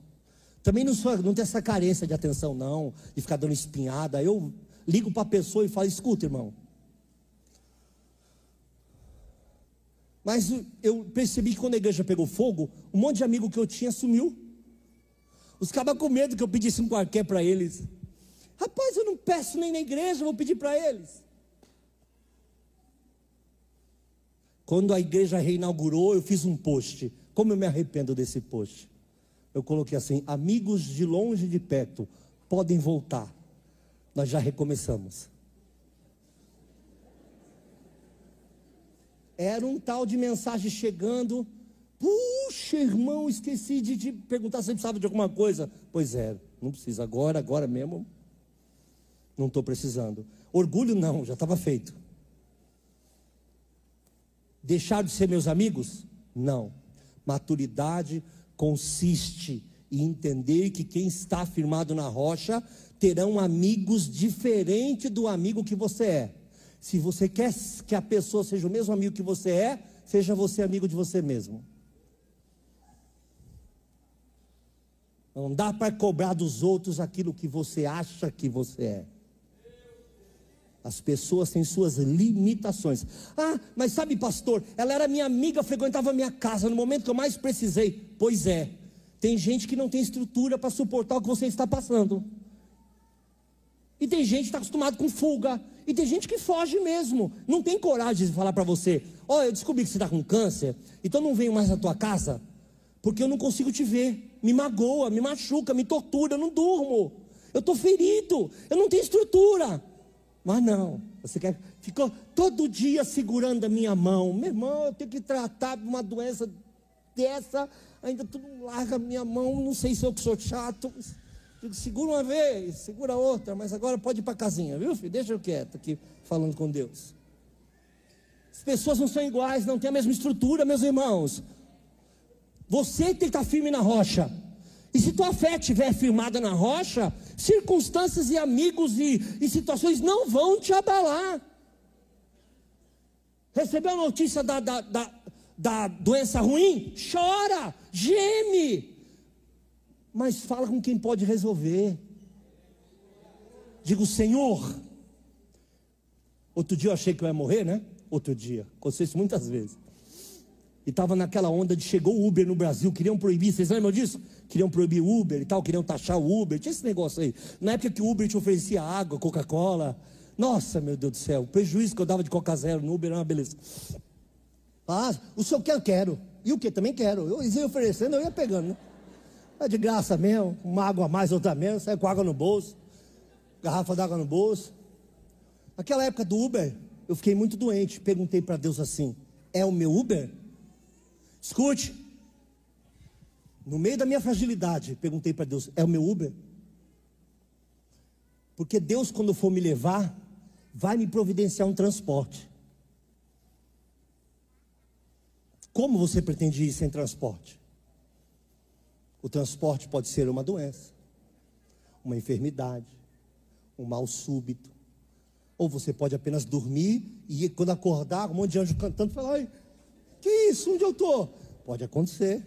Speaker 1: Também não, sou, não tenho essa carência de atenção, não, de ficar dando espinhada. Eu ligo para a pessoa e falo: escuta, irmão. Mas eu percebi que quando a igreja pegou fogo, um monte de amigo que eu tinha sumiu. Os cabas com medo que eu pedisse um qualquer para eles. Rapaz, eu não peço nem na igreja, vou pedir para eles. Quando a igreja reinaugurou, eu fiz um post. Como eu me arrependo desse post eu coloquei assim: amigos de longe e de perto, podem voltar. Nós já recomeçamos. Era um tal de mensagem chegando. Puxa, irmão, esqueci de te perguntar se você precisava de alguma coisa. Pois é, não precisa. Agora, agora mesmo, não estou precisando. Orgulho não, já estava feito. Deixar de ser meus amigos? Não. Maturidade, consiste em entender que quem está firmado na rocha terão amigos diferente do amigo que você é. Se você quer que a pessoa seja o mesmo amigo que você é, seja você amigo de você mesmo. Não dá para cobrar dos outros aquilo que você acha que você é. As pessoas têm suas limitações. Ah, mas sabe, pastor, ela era minha amiga, frequentava minha casa no momento que eu mais precisei. Pois é, tem gente que não tem estrutura para suportar o que você está passando. E tem gente que está acostumado com fuga. E tem gente que foge mesmo. Não tem coragem de falar para você: Ó, oh, eu descobri que você está com câncer, então não venho mais na tua casa, porque eu não consigo te ver. Me magoa, me machuca, me tortura, eu não durmo. Eu estou ferido, eu não tenho estrutura. Mas não, você quer, ficou todo dia segurando a minha mão. Meu irmão, eu tenho que tratar de uma doença dessa, ainda tu não larga a minha mão, não sei se eu que sou chato. Digo, segura uma vez, segura outra, mas agora pode ir para casinha, viu, filho? Deixa eu quieto aqui falando com Deus. As pessoas não são iguais, não têm a mesma estrutura, meus irmãos. Você tem que estar firme na rocha. E se tua fé estiver firmada na rocha, circunstâncias e amigos e, e situações não vão te abalar. Recebeu a notícia da, da, da, da doença ruim, chora, geme, mas fala com quem pode resolver. Digo, Senhor. Outro dia eu achei que eu ia morrer, né? Outro dia, aconteceu isso muitas vezes. E estava naquela onda de chegou o Uber no Brasil, queriam proibir, vocês lembram disso? Queriam proibir o Uber e tal, queriam taxar o Uber, tinha esse negócio aí. Na época que o Uber te oferecia água, Coca-Cola. Nossa, meu Deus do céu, o prejuízo que eu dava de Coca Zero no Uber era uma beleza. Ah, o senhor quer? Quero. E o que? Também quero. Eu ia oferecendo, eu ia pegando, né? É de graça mesmo, uma água a mais, outra menos, sai com água no bolso, garrafa d'água no bolso. Naquela época do Uber, eu fiquei muito doente. Perguntei para Deus assim: é o meu Uber? Escute. No meio da minha fragilidade, perguntei para Deus: é o meu Uber? Porque Deus, quando for me levar, vai me providenciar um transporte. Como você pretende ir sem transporte? O transporte pode ser uma doença, uma enfermidade, um mal súbito. Ou você pode apenas dormir e quando acordar, um monte de anjo cantando, falar: Ai, que isso? Onde eu estou? Pode acontecer.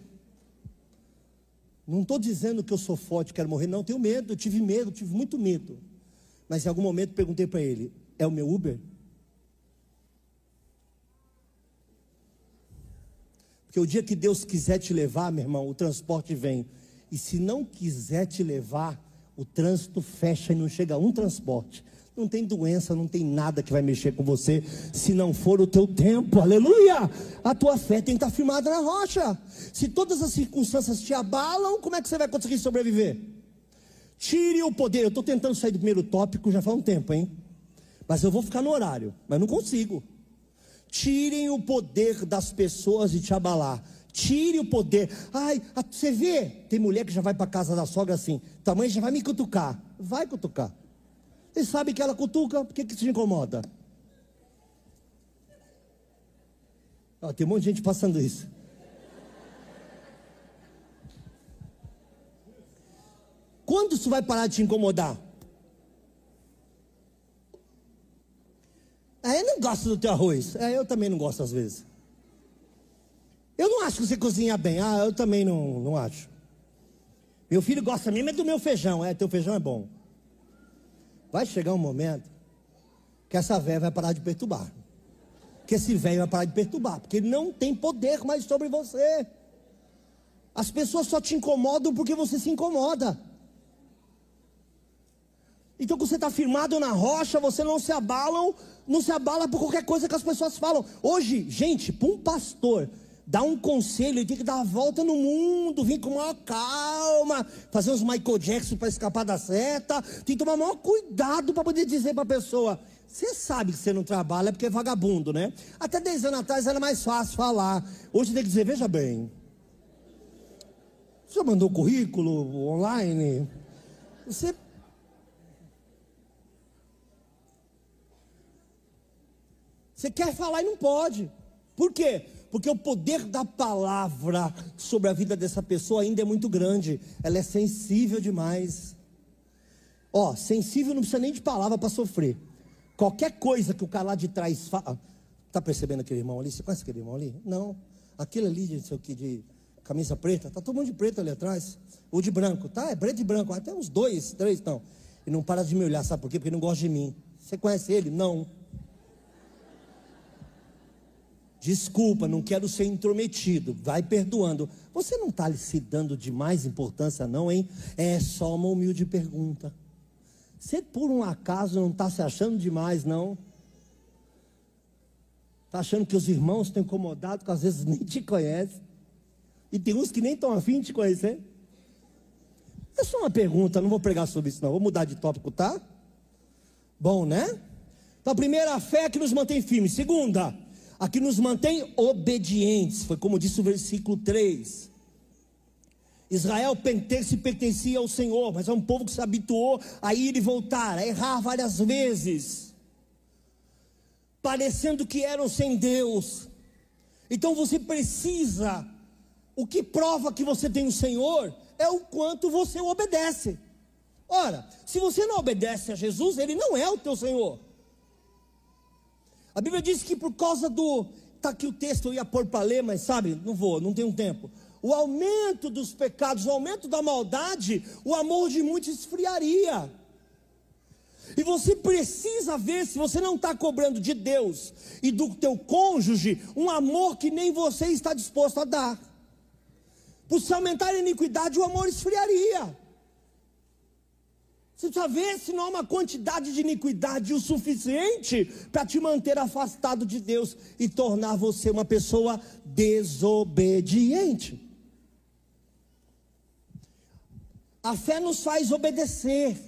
Speaker 1: Não estou dizendo que eu sou forte, quero morrer, não, tenho medo, eu tive medo, tive muito medo. Mas em algum momento perguntei para ele: é o meu Uber? Porque o dia que Deus quiser te levar, meu irmão, o transporte vem. E se não quiser te levar, o trânsito fecha e não chega um transporte. Não tem doença, não tem nada que vai mexer com você, se não for o teu tempo, aleluia! A tua fé tem que estar firmada na rocha. Se todas as circunstâncias te abalam, como é que você vai conseguir sobreviver? Tire o poder. Eu estou tentando sair do primeiro tópico já faz um tempo, hein? Mas eu vou ficar no horário, mas não consigo. Tirem o poder das pessoas de te abalar. Tire o poder. Ai, você vê? Tem mulher que já vai para casa da sogra assim. Mãe já vai me cutucar. Vai cutucar. Você sabe que ela cutuca, por que, que te incomoda? Ó, tem um monte de gente passando isso. Quando isso vai parar de te incomodar? Eu não gosto do teu arroz. É, eu também não gosto às vezes. Eu não acho que você cozinha bem. Ah, eu também não, não acho. Meu filho gosta mesmo é do meu feijão. É, teu feijão é bom. Vai chegar um momento que essa velha vai parar de perturbar. Que esse velho vai parar de perturbar. Porque ele não tem poder mais sobre você. As pessoas só te incomodam porque você se incomoda. Então, quando você está firmado na rocha, você não se abala, não se abala por qualquer coisa que as pessoas falam. Hoje, gente, para um pastor dar um conselho, ele tem que dar a volta no mundo, vir com maior calma, fazer uns Michael Jackson para escapar da seta, tem que tomar maior cuidado para poder dizer para a pessoa. Você sabe que você não trabalha porque é vagabundo, né? Até 10 anos atrás era mais fácil falar. Hoje tem que dizer, veja bem. Você mandou currículo online? Você Você quer falar e não pode. Por quê? Porque o poder da palavra sobre a vida dessa pessoa ainda é muito grande. Ela é sensível demais. Ó, sensível não precisa nem de palavra para sofrer. Qualquer coisa que o cara lá de trás fala. Tá percebendo aquele irmão ali? Você conhece aquele irmão ali? Não. Aquele ali de, sei de camisa preta, tá todo mundo de preto ali atrás. Ou de branco, tá? É preto e branco. Até uns dois, três, não. E não para de me olhar, sabe por quê? Porque não gosta de mim. Você conhece ele? Não. Desculpa, não quero ser intrometido. Vai perdoando. Você não está se dando de mais importância, não, hein? É só uma humilde pergunta. Você por um acaso não está se achando demais, não? Está achando que os irmãos estão incomodados, que às vezes nem te conhecem. E tem uns que nem estão afim de te conhecer. É só uma pergunta, não vou pregar sobre isso, não. Vou mudar de tópico, tá? Bom, né? Então, a primeira, a fé que nos mantém firmes. Segunda, a que nos mantém obedientes, foi como disse o versículo 3. Israel se pertencia ao Senhor, mas é um povo que se habituou a ir e voltar, a errar várias vezes, parecendo que eram sem Deus. Então você precisa, o que prova que você tem o Senhor é o quanto você obedece. Ora, se você não obedece a Jesus, ele não é o teu Senhor. A Bíblia diz que por causa do Está aqui o texto, eu ia pôr para ler, mas sabe, não vou, não tenho tempo. O aumento dos pecados, o aumento da maldade, o amor de muitos esfriaria. E você precisa ver se você não está cobrando de Deus e do teu cônjuge um amor que nem você está disposto a dar. Por se aumentar a iniquidade, o amor esfriaria. Você precisa ver se não há uma quantidade de iniquidade o suficiente para te manter afastado de Deus e tornar você uma pessoa desobediente. A fé nos faz obedecer.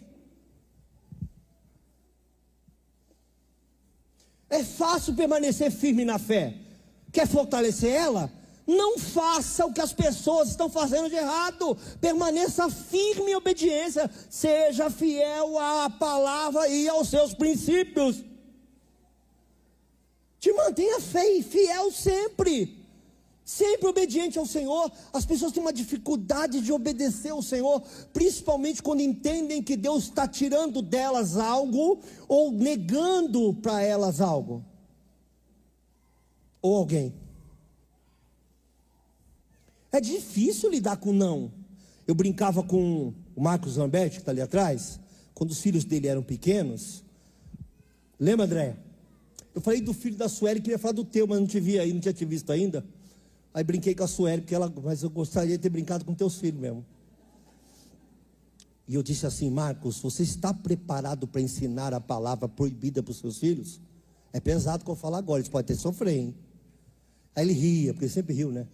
Speaker 1: É fácil permanecer firme na fé. Quer fortalecer ela? Não faça o que as pessoas estão fazendo de errado. Permaneça firme em obediência. Seja fiel à palavra e aos seus princípios. Te mantenha fiel sempre. Sempre obediente ao Senhor. As pessoas têm uma dificuldade de obedecer ao Senhor, principalmente quando entendem que Deus está tirando delas algo ou negando para elas algo. Ou alguém. É difícil lidar com não. Eu brincava com o Marcos Lamberti, que está ali atrás, quando os filhos dele eram pequenos. Lembra, André? Eu falei do filho da Sueli, queria falar do teu, mas não te vi aí, não tinha te visto ainda. Aí brinquei com a Sueli, porque ela, mas eu gostaria de ter brincado com teus filhos mesmo. E eu disse assim, Marcos, você está preparado para ensinar a palavra proibida para os seus filhos? É pesado que eu falar agora, eles podem ter sofrer, hein? Aí ele ria, porque ele sempre riu, né?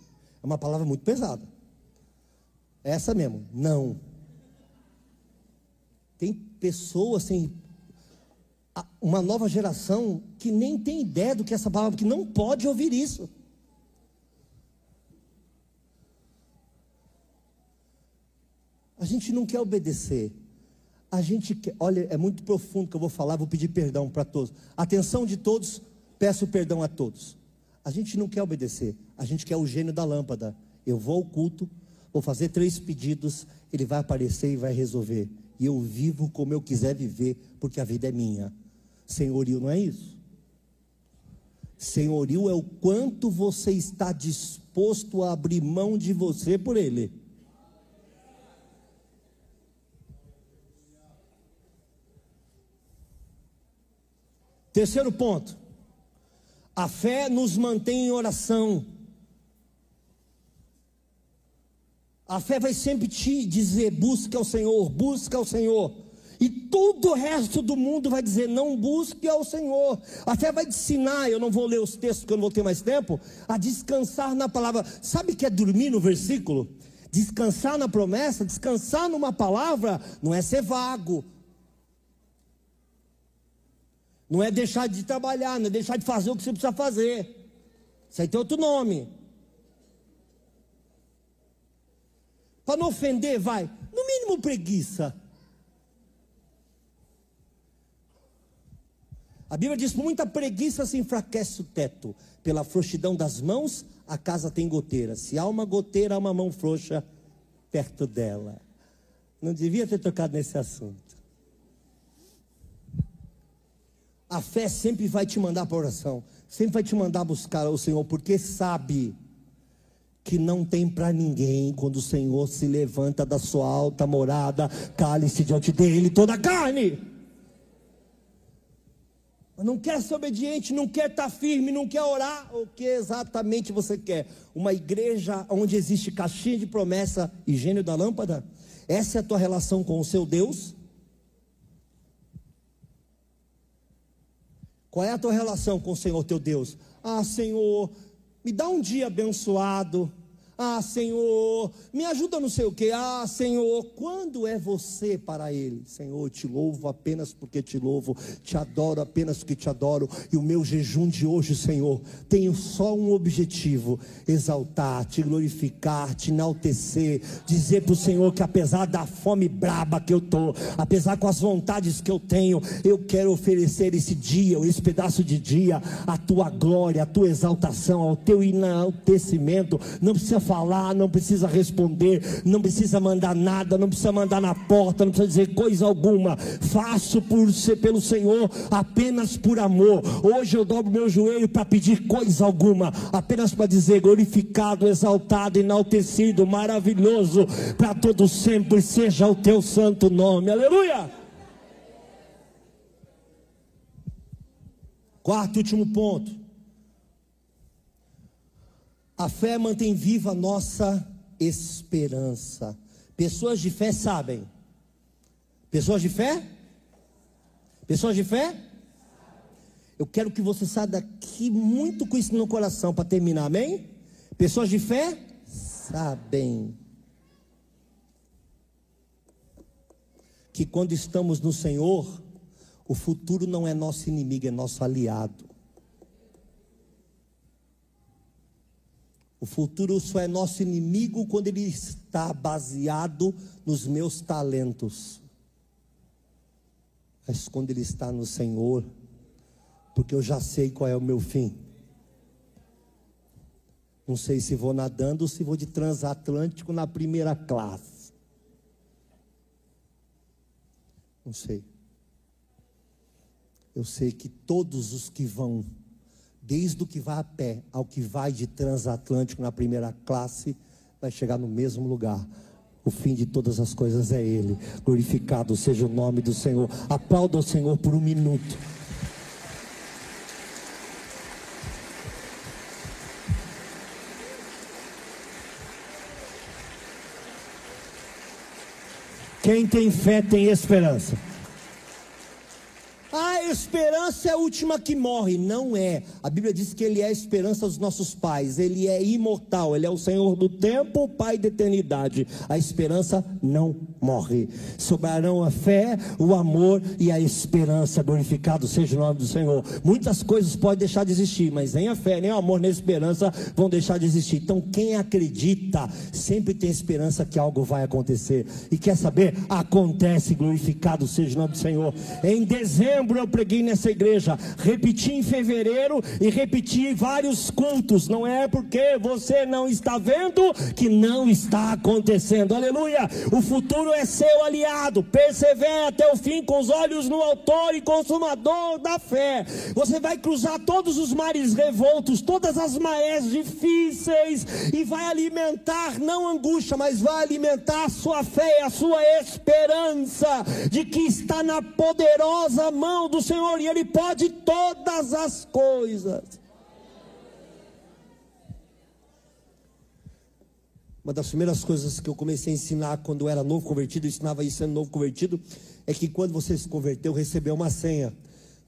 Speaker 1: É uma palavra muito pesada. É essa mesmo, não. Tem pessoas, tem uma nova geração que nem tem ideia do que é essa palavra, que não pode ouvir isso. A gente não quer obedecer. A gente quer, olha, é muito profundo que eu vou falar, vou pedir perdão para todos. Atenção de todos, peço perdão a todos. A gente não quer obedecer, a gente quer o gênio da lâmpada. Eu vou ao culto, vou fazer três pedidos, ele vai aparecer e vai resolver. E eu vivo como eu quiser viver, porque a vida é minha. Senhorio não é isso. Senhorio é o quanto você está disposto a abrir mão de você por ele. Terceiro ponto. A fé nos mantém em oração. A fé vai sempre te dizer: busque ao Senhor, busque ao Senhor. E todo o resto do mundo vai dizer: não busque ao Senhor. A fé vai te ensinar, eu não vou ler os textos porque eu não vou ter mais tempo, a descansar na palavra. Sabe o que é dormir no versículo? Descansar na promessa, descansar numa palavra, não é ser vago, não é deixar de trabalhar, não é deixar de fazer o que você precisa fazer. Isso aí tem outro nome. Para não ofender, vai. No mínimo preguiça. A Bíblia diz: muita preguiça se enfraquece o teto. Pela frouxidão das mãos, a casa tem goteira. Se há uma goteira, há uma mão frouxa perto dela. Não devia ter tocado nesse assunto. A fé sempre vai te mandar para oração, sempre vai te mandar buscar o Senhor, porque sabe que não tem para ninguém quando o Senhor se levanta da sua alta morada, cale-se diante dele toda a carne. Não quer ser obediente, não quer estar tá firme, não quer orar. O que exatamente você quer? Uma igreja onde existe caixinha de promessa e gênio da lâmpada? Essa é a tua relação com o seu Deus? Qual é a tua relação com o Senhor teu Deus? Ah, Senhor, me dá um dia abençoado. Ah, Senhor, me ajuda não sei o que. Ah, Senhor, quando é você para Ele? Senhor, te louvo apenas porque te louvo, te adoro apenas porque te adoro. E o meu jejum de hoje, Senhor, tenho só um objetivo: exaltar, te glorificar, te enaltecer, dizer para o Senhor que apesar da fome braba que eu estou, apesar com as vontades que eu tenho, eu quero oferecer esse dia, esse pedaço de dia, a tua glória, a tua exaltação, ao teu enaltecimento. Não precisa falar, não precisa responder, não precisa mandar nada, não precisa mandar na porta, não precisa dizer coisa alguma. Faço por ser pelo Senhor apenas por amor. Hoje eu dobro meu joelho para pedir coisa alguma, apenas para dizer glorificado, exaltado, enaltecido, maravilhoso para todo sempre seja o teu santo nome. Aleluia! Quarto e último ponto. A fé mantém viva a nossa esperança. Pessoas de fé sabem. Pessoas de fé? Pessoas de fé? Eu quero que você saia daqui muito com isso no coração para terminar, amém? Pessoas de fé sabem que quando estamos no Senhor, o futuro não é nosso inimigo, é nosso aliado. O futuro só é nosso inimigo quando ele está baseado nos meus talentos. Mas quando ele está no Senhor, porque eu já sei qual é o meu fim. Não sei se vou nadando ou se vou de transatlântico na primeira classe. Não sei. Eu sei que todos os que vão, desde o que vai a pé ao que vai de transatlântico na primeira classe, vai chegar no mesmo lugar. O fim de todas as coisas é Ele. Glorificado seja o nome do Senhor. Aplauda o Senhor por um minuto. Quem tem fé tem esperança esperança é a última que morre. Não é. A Bíblia diz que Ele é a esperança dos nossos pais. Ele é imortal. Ele é o Senhor do tempo, o Pai da eternidade. A esperança não morre. Sobrarão a fé, o amor e a esperança. Glorificado seja o nome do Senhor. Muitas coisas podem deixar de existir, mas nem a fé, nem o amor, nem a esperança vão deixar de existir. Então, quem acredita sempre tem esperança que algo vai acontecer. E quer saber? Acontece. Glorificado seja o nome do Senhor. Em dezembro eu preguei nessa igreja, repeti em fevereiro e repeti em vários cultos. Não é porque você não está vendo que não está acontecendo. Aleluia! O futuro é seu aliado. Persevere até o fim com os olhos no autor e consumador da fé. Você vai cruzar todos os mares revoltos, todas as marés difíceis e vai alimentar não angústia, mas vai alimentar a sua fé, a sua esperança de que está na poderosa mão do Senhor e Ele pode todas as coisas. Uma das primeiras coisas que eu comecei a ensinar quando eu era novo convertido, eu ensinava isso sendo novo convertido, é que quando você se converteu, recebeu uma senha.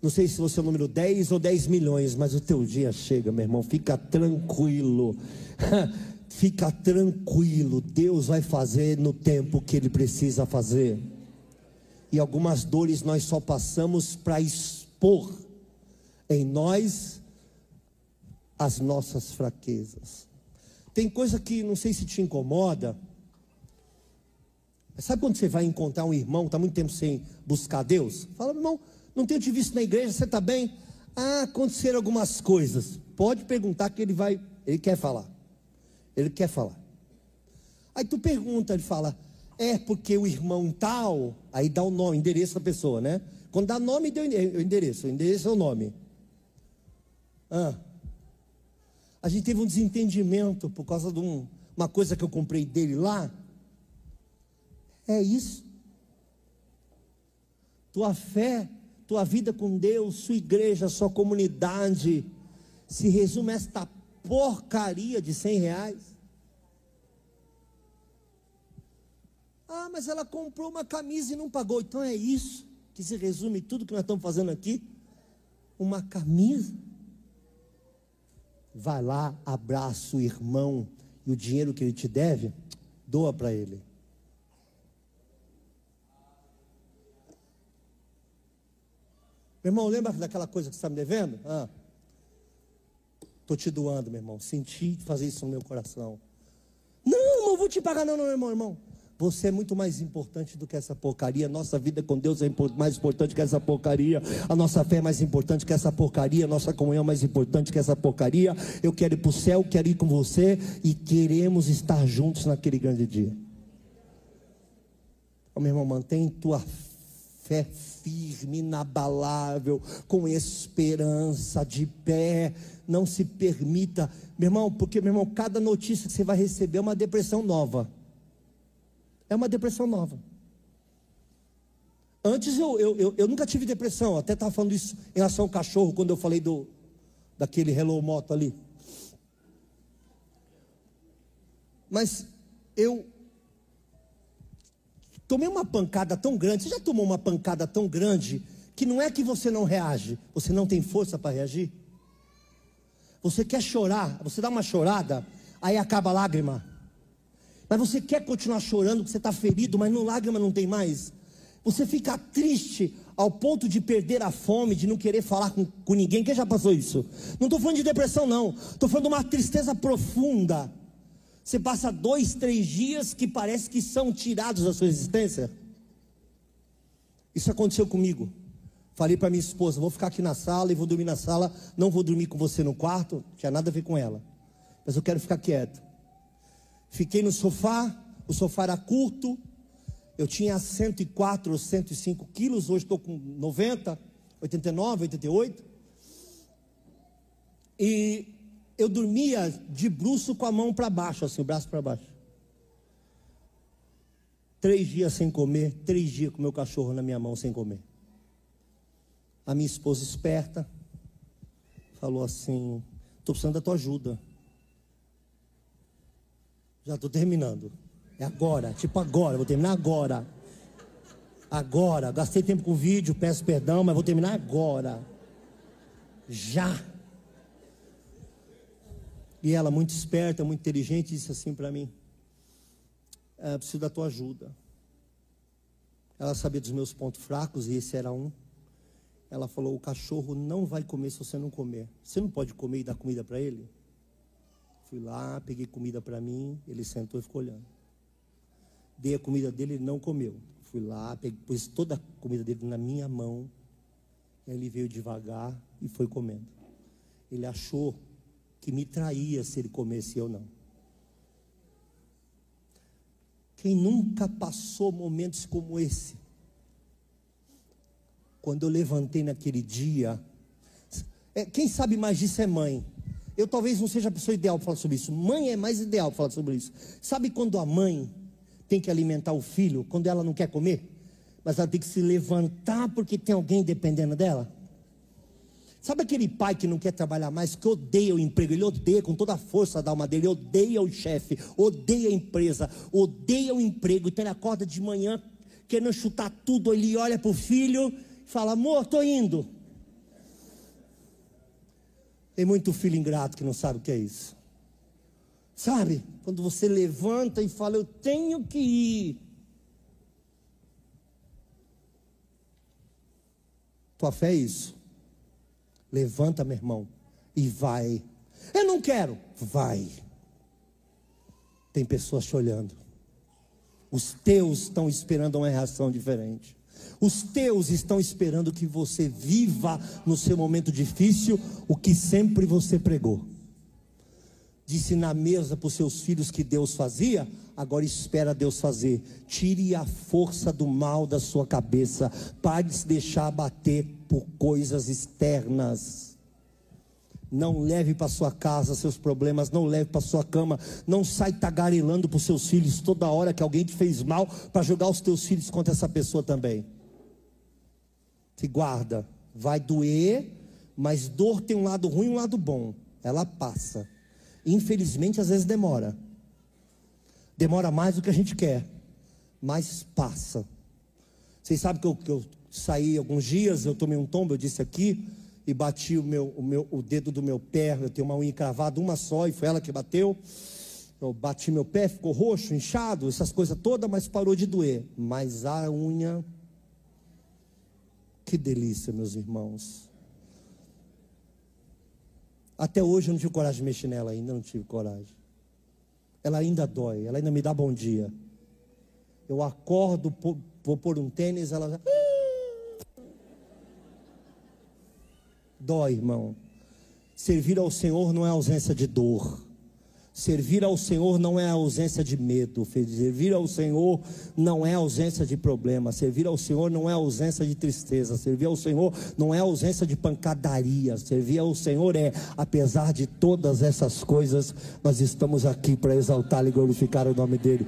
Speaker 1: Não sei se você é o número 10 ou 10 milhões, mas o teu dia chega, meu irmão. Fica tranquilo. Fica tranquilo. Deus vai fazer no tempo que Ele precisa fazer e algumas dores nós só passamos para expor em nós as nossas fraquezas. Tem coisa que não sei se te incomoda. Sabe quando você vai encontrar um irmão, está muito tempo sem buscar Deus? Fala, irmão, não tenho te visto na igreja, você está bem? Ah, aconteceram algumas coisas. Pode perguntar que ele vai, ele quer falar. Ele quer falar. Aí tu pergunta, ele fala, é porque o irmão tal, aí dá o nome, endereço da pessoa, né? Quando dá nome, deu endereço. O endereço é o nome. Ah. A gente teve um desentendimento por causa de um, uma coisa que eu comprei dele lá. É isso. Tua fé, tua vida com Deus, sua igreja, sua comunidade, se resume a esta porcaria de cem reais. Ah, mas ela comprou uma camisa e não pagou. Então é isso que se resume tudo que nós estamos fazendo aqui. Uma camisa. Vai lá, abraça o irmão e o dinheiro que ele te deve, doa para ele. Meu irmão, lembra daquela coisa que você está me devendo? Ah, te doando, meu irmão. Senti fazer isso no meu coração. Não, não vou te pagar, não, não, irmão, irmão. Você é muito mais importante do que essa porcaria. Nossa vida com Deus é mais importante que essa porcaria. A nossa fé é mais importante que essa porcaria. Nossa comunhão é mais importante que essa porcaria. Eu quero ir para o céu, quero ir com você e queremos estar juntos naquele grande dia. Oh, meu irmão, mantém tua fé firme, inabalável, com esperança, de pé. Não se permita, meu irmão, porque, meu irmão, cada notícia que você vai receber é uma depressão nova. É uma depressão nova. Antes eu, eu, eu, eu nunca tive depressão, até estava falando isso em relação ao cachorro, quando eu falei do, daquele Hello Moto ali. Mas eu tomei uma pancada tão grande. Você já tomou uma pancada tão grande que não é que você não reage, você não tem força para reagir? Você quer chorar, você dá uma chorada, aí acaba a lágrima. Mas você quer continuar chorando porque você está ferido, mas no lágrima não tem mais. Você fica triste ao ponto de perder a fome, de não querer falar com, com ninguém. Quem já passou isso? Não estou falando de depressão, não. Estou falando de uma tristeza profunda. Você passa dois, três dias que parece que são tirados da sua existência. Isso aconteceu comigo. Falei para minha esposa: vou ficar aqui na sala e vou dormir na sala. Não vou dormir com você no quarto. Não tinha nada a ver com ela. Mas eu quero ficar quieto. Fiquei no sofá, o sofá era curto, eu tinha 104 ou 105 quilos, hoje estou com 90, 89, 88. E eu dormia de bruço com a mão para baixo, assim, o braço para baixo. Três dias sem comer, três dias com meu cachorro na minha mão sem comer. A minha esposa esperta falou assim: estou precisando da tua ajuda. Já estou terminando. É agora, tipo agora, vou terminar agora. Agora, gastei tempo com o vídeo, peço perdão, mas vou terminar agora. Já. E ela, muito esperta, muito inteligente, disse assim para mim: é, preciso da tua ajuda. Ela sabia dos meus pontos fracos e esse era um. Ela falou: o cachorro não vai comer se você não comer. Você não pode comer e dar comida para ele? Fui lá, peguei comida para mim, ele sentou e ficou olhando. Dei a comida dele, ele não comeu. Fui lá, peguei, pus toda a comida dele na minha mão. E ele veio devagar e foi comendo. Ele achou que me traía se ele comesse eu não. Quem nunca passou momentos como esse? Quando eu levantei naquele dia, é, quem sabe mais disso é mãe. Eu talvez não seja a pessoa ideal para falar sobre isso. Mãe é mais ideal para falar sobre isso. Sabe quando a mãe tem que alimentar o filho, quando ela não quer comer? Mas ela tem que se levantar porque tem alguém dependendo dela? Sabe aquele pai que não quer trabalhar mais, que odeia o emprego, ele odeia com toda a força da alma dele, odeia o chefe, odeia a empresa, odeia o emprego, então ele acorda de manhã querendo chutar tudo, ele olha para o filho e fala: Amor, estou indo. Tem muito filho ingrato que não sabe o que é isso. Sabe? Quando você levanta e fala, eu tenho que ir. Tua fé é isso. Levanta, meu irmão, e vai. Eu não quero. Vai. Tem pessoas te olhando. Os teus estão esperando uma reação diferente. Os teus estão esperando que você viva no seu momento difícil o que sempre você pregou. Disse na mesa para os seus filhos que Deus fazia, agora espera Deus fazer. Tire a força do mal da sua cabeça. Pare de se deixar bater por coisas externas. Não leve para sua casa seus problemas, não leve para sua cama, não sai tagarelando para os seus filhos toda hora que alguém te fez mal para jogar os teus filhos contra essa pessoa também. Se guarda, vai doer, mas dor tem um lado ruim e um lado bom. Ela passa. Infelizmente, às vezes demora. Demora mais do que a gente quer, mas passa. Vocês sabem que eu, que eu saí alguns dias, eu tomei um tombo, eu disse aqui, e bati o, meu, o, meu, o dedo do meu pé. Eu tenho uma unha cravada, uma só, e foi ela que bateu. Eu bati meu pé, ficou roxo, inchado, essas coisas todas, mas parou de doer. Mas a unha que delícia, meus irmãos. Até hoje eu não tive coragem de mexer nela ainda, não tive coragem. Ela ainda dói, ela ainda me dá bom dia. Eu acordo, vou pôr um tênis, ela. Ah! Dói, irmão. Servir ao Senhor não é ausência de dor. Servir ao Senhor não é ausência de medo, servir ao Senhor não é ausência de problema, servir ao Senhor não é ausência de tristeza, servir ao Senhor não é ausência de pancadaria, servir ao Senhor é, apesar de todas essas coisas, nós estamos aqui para exaltar e glorificar o nome dEle.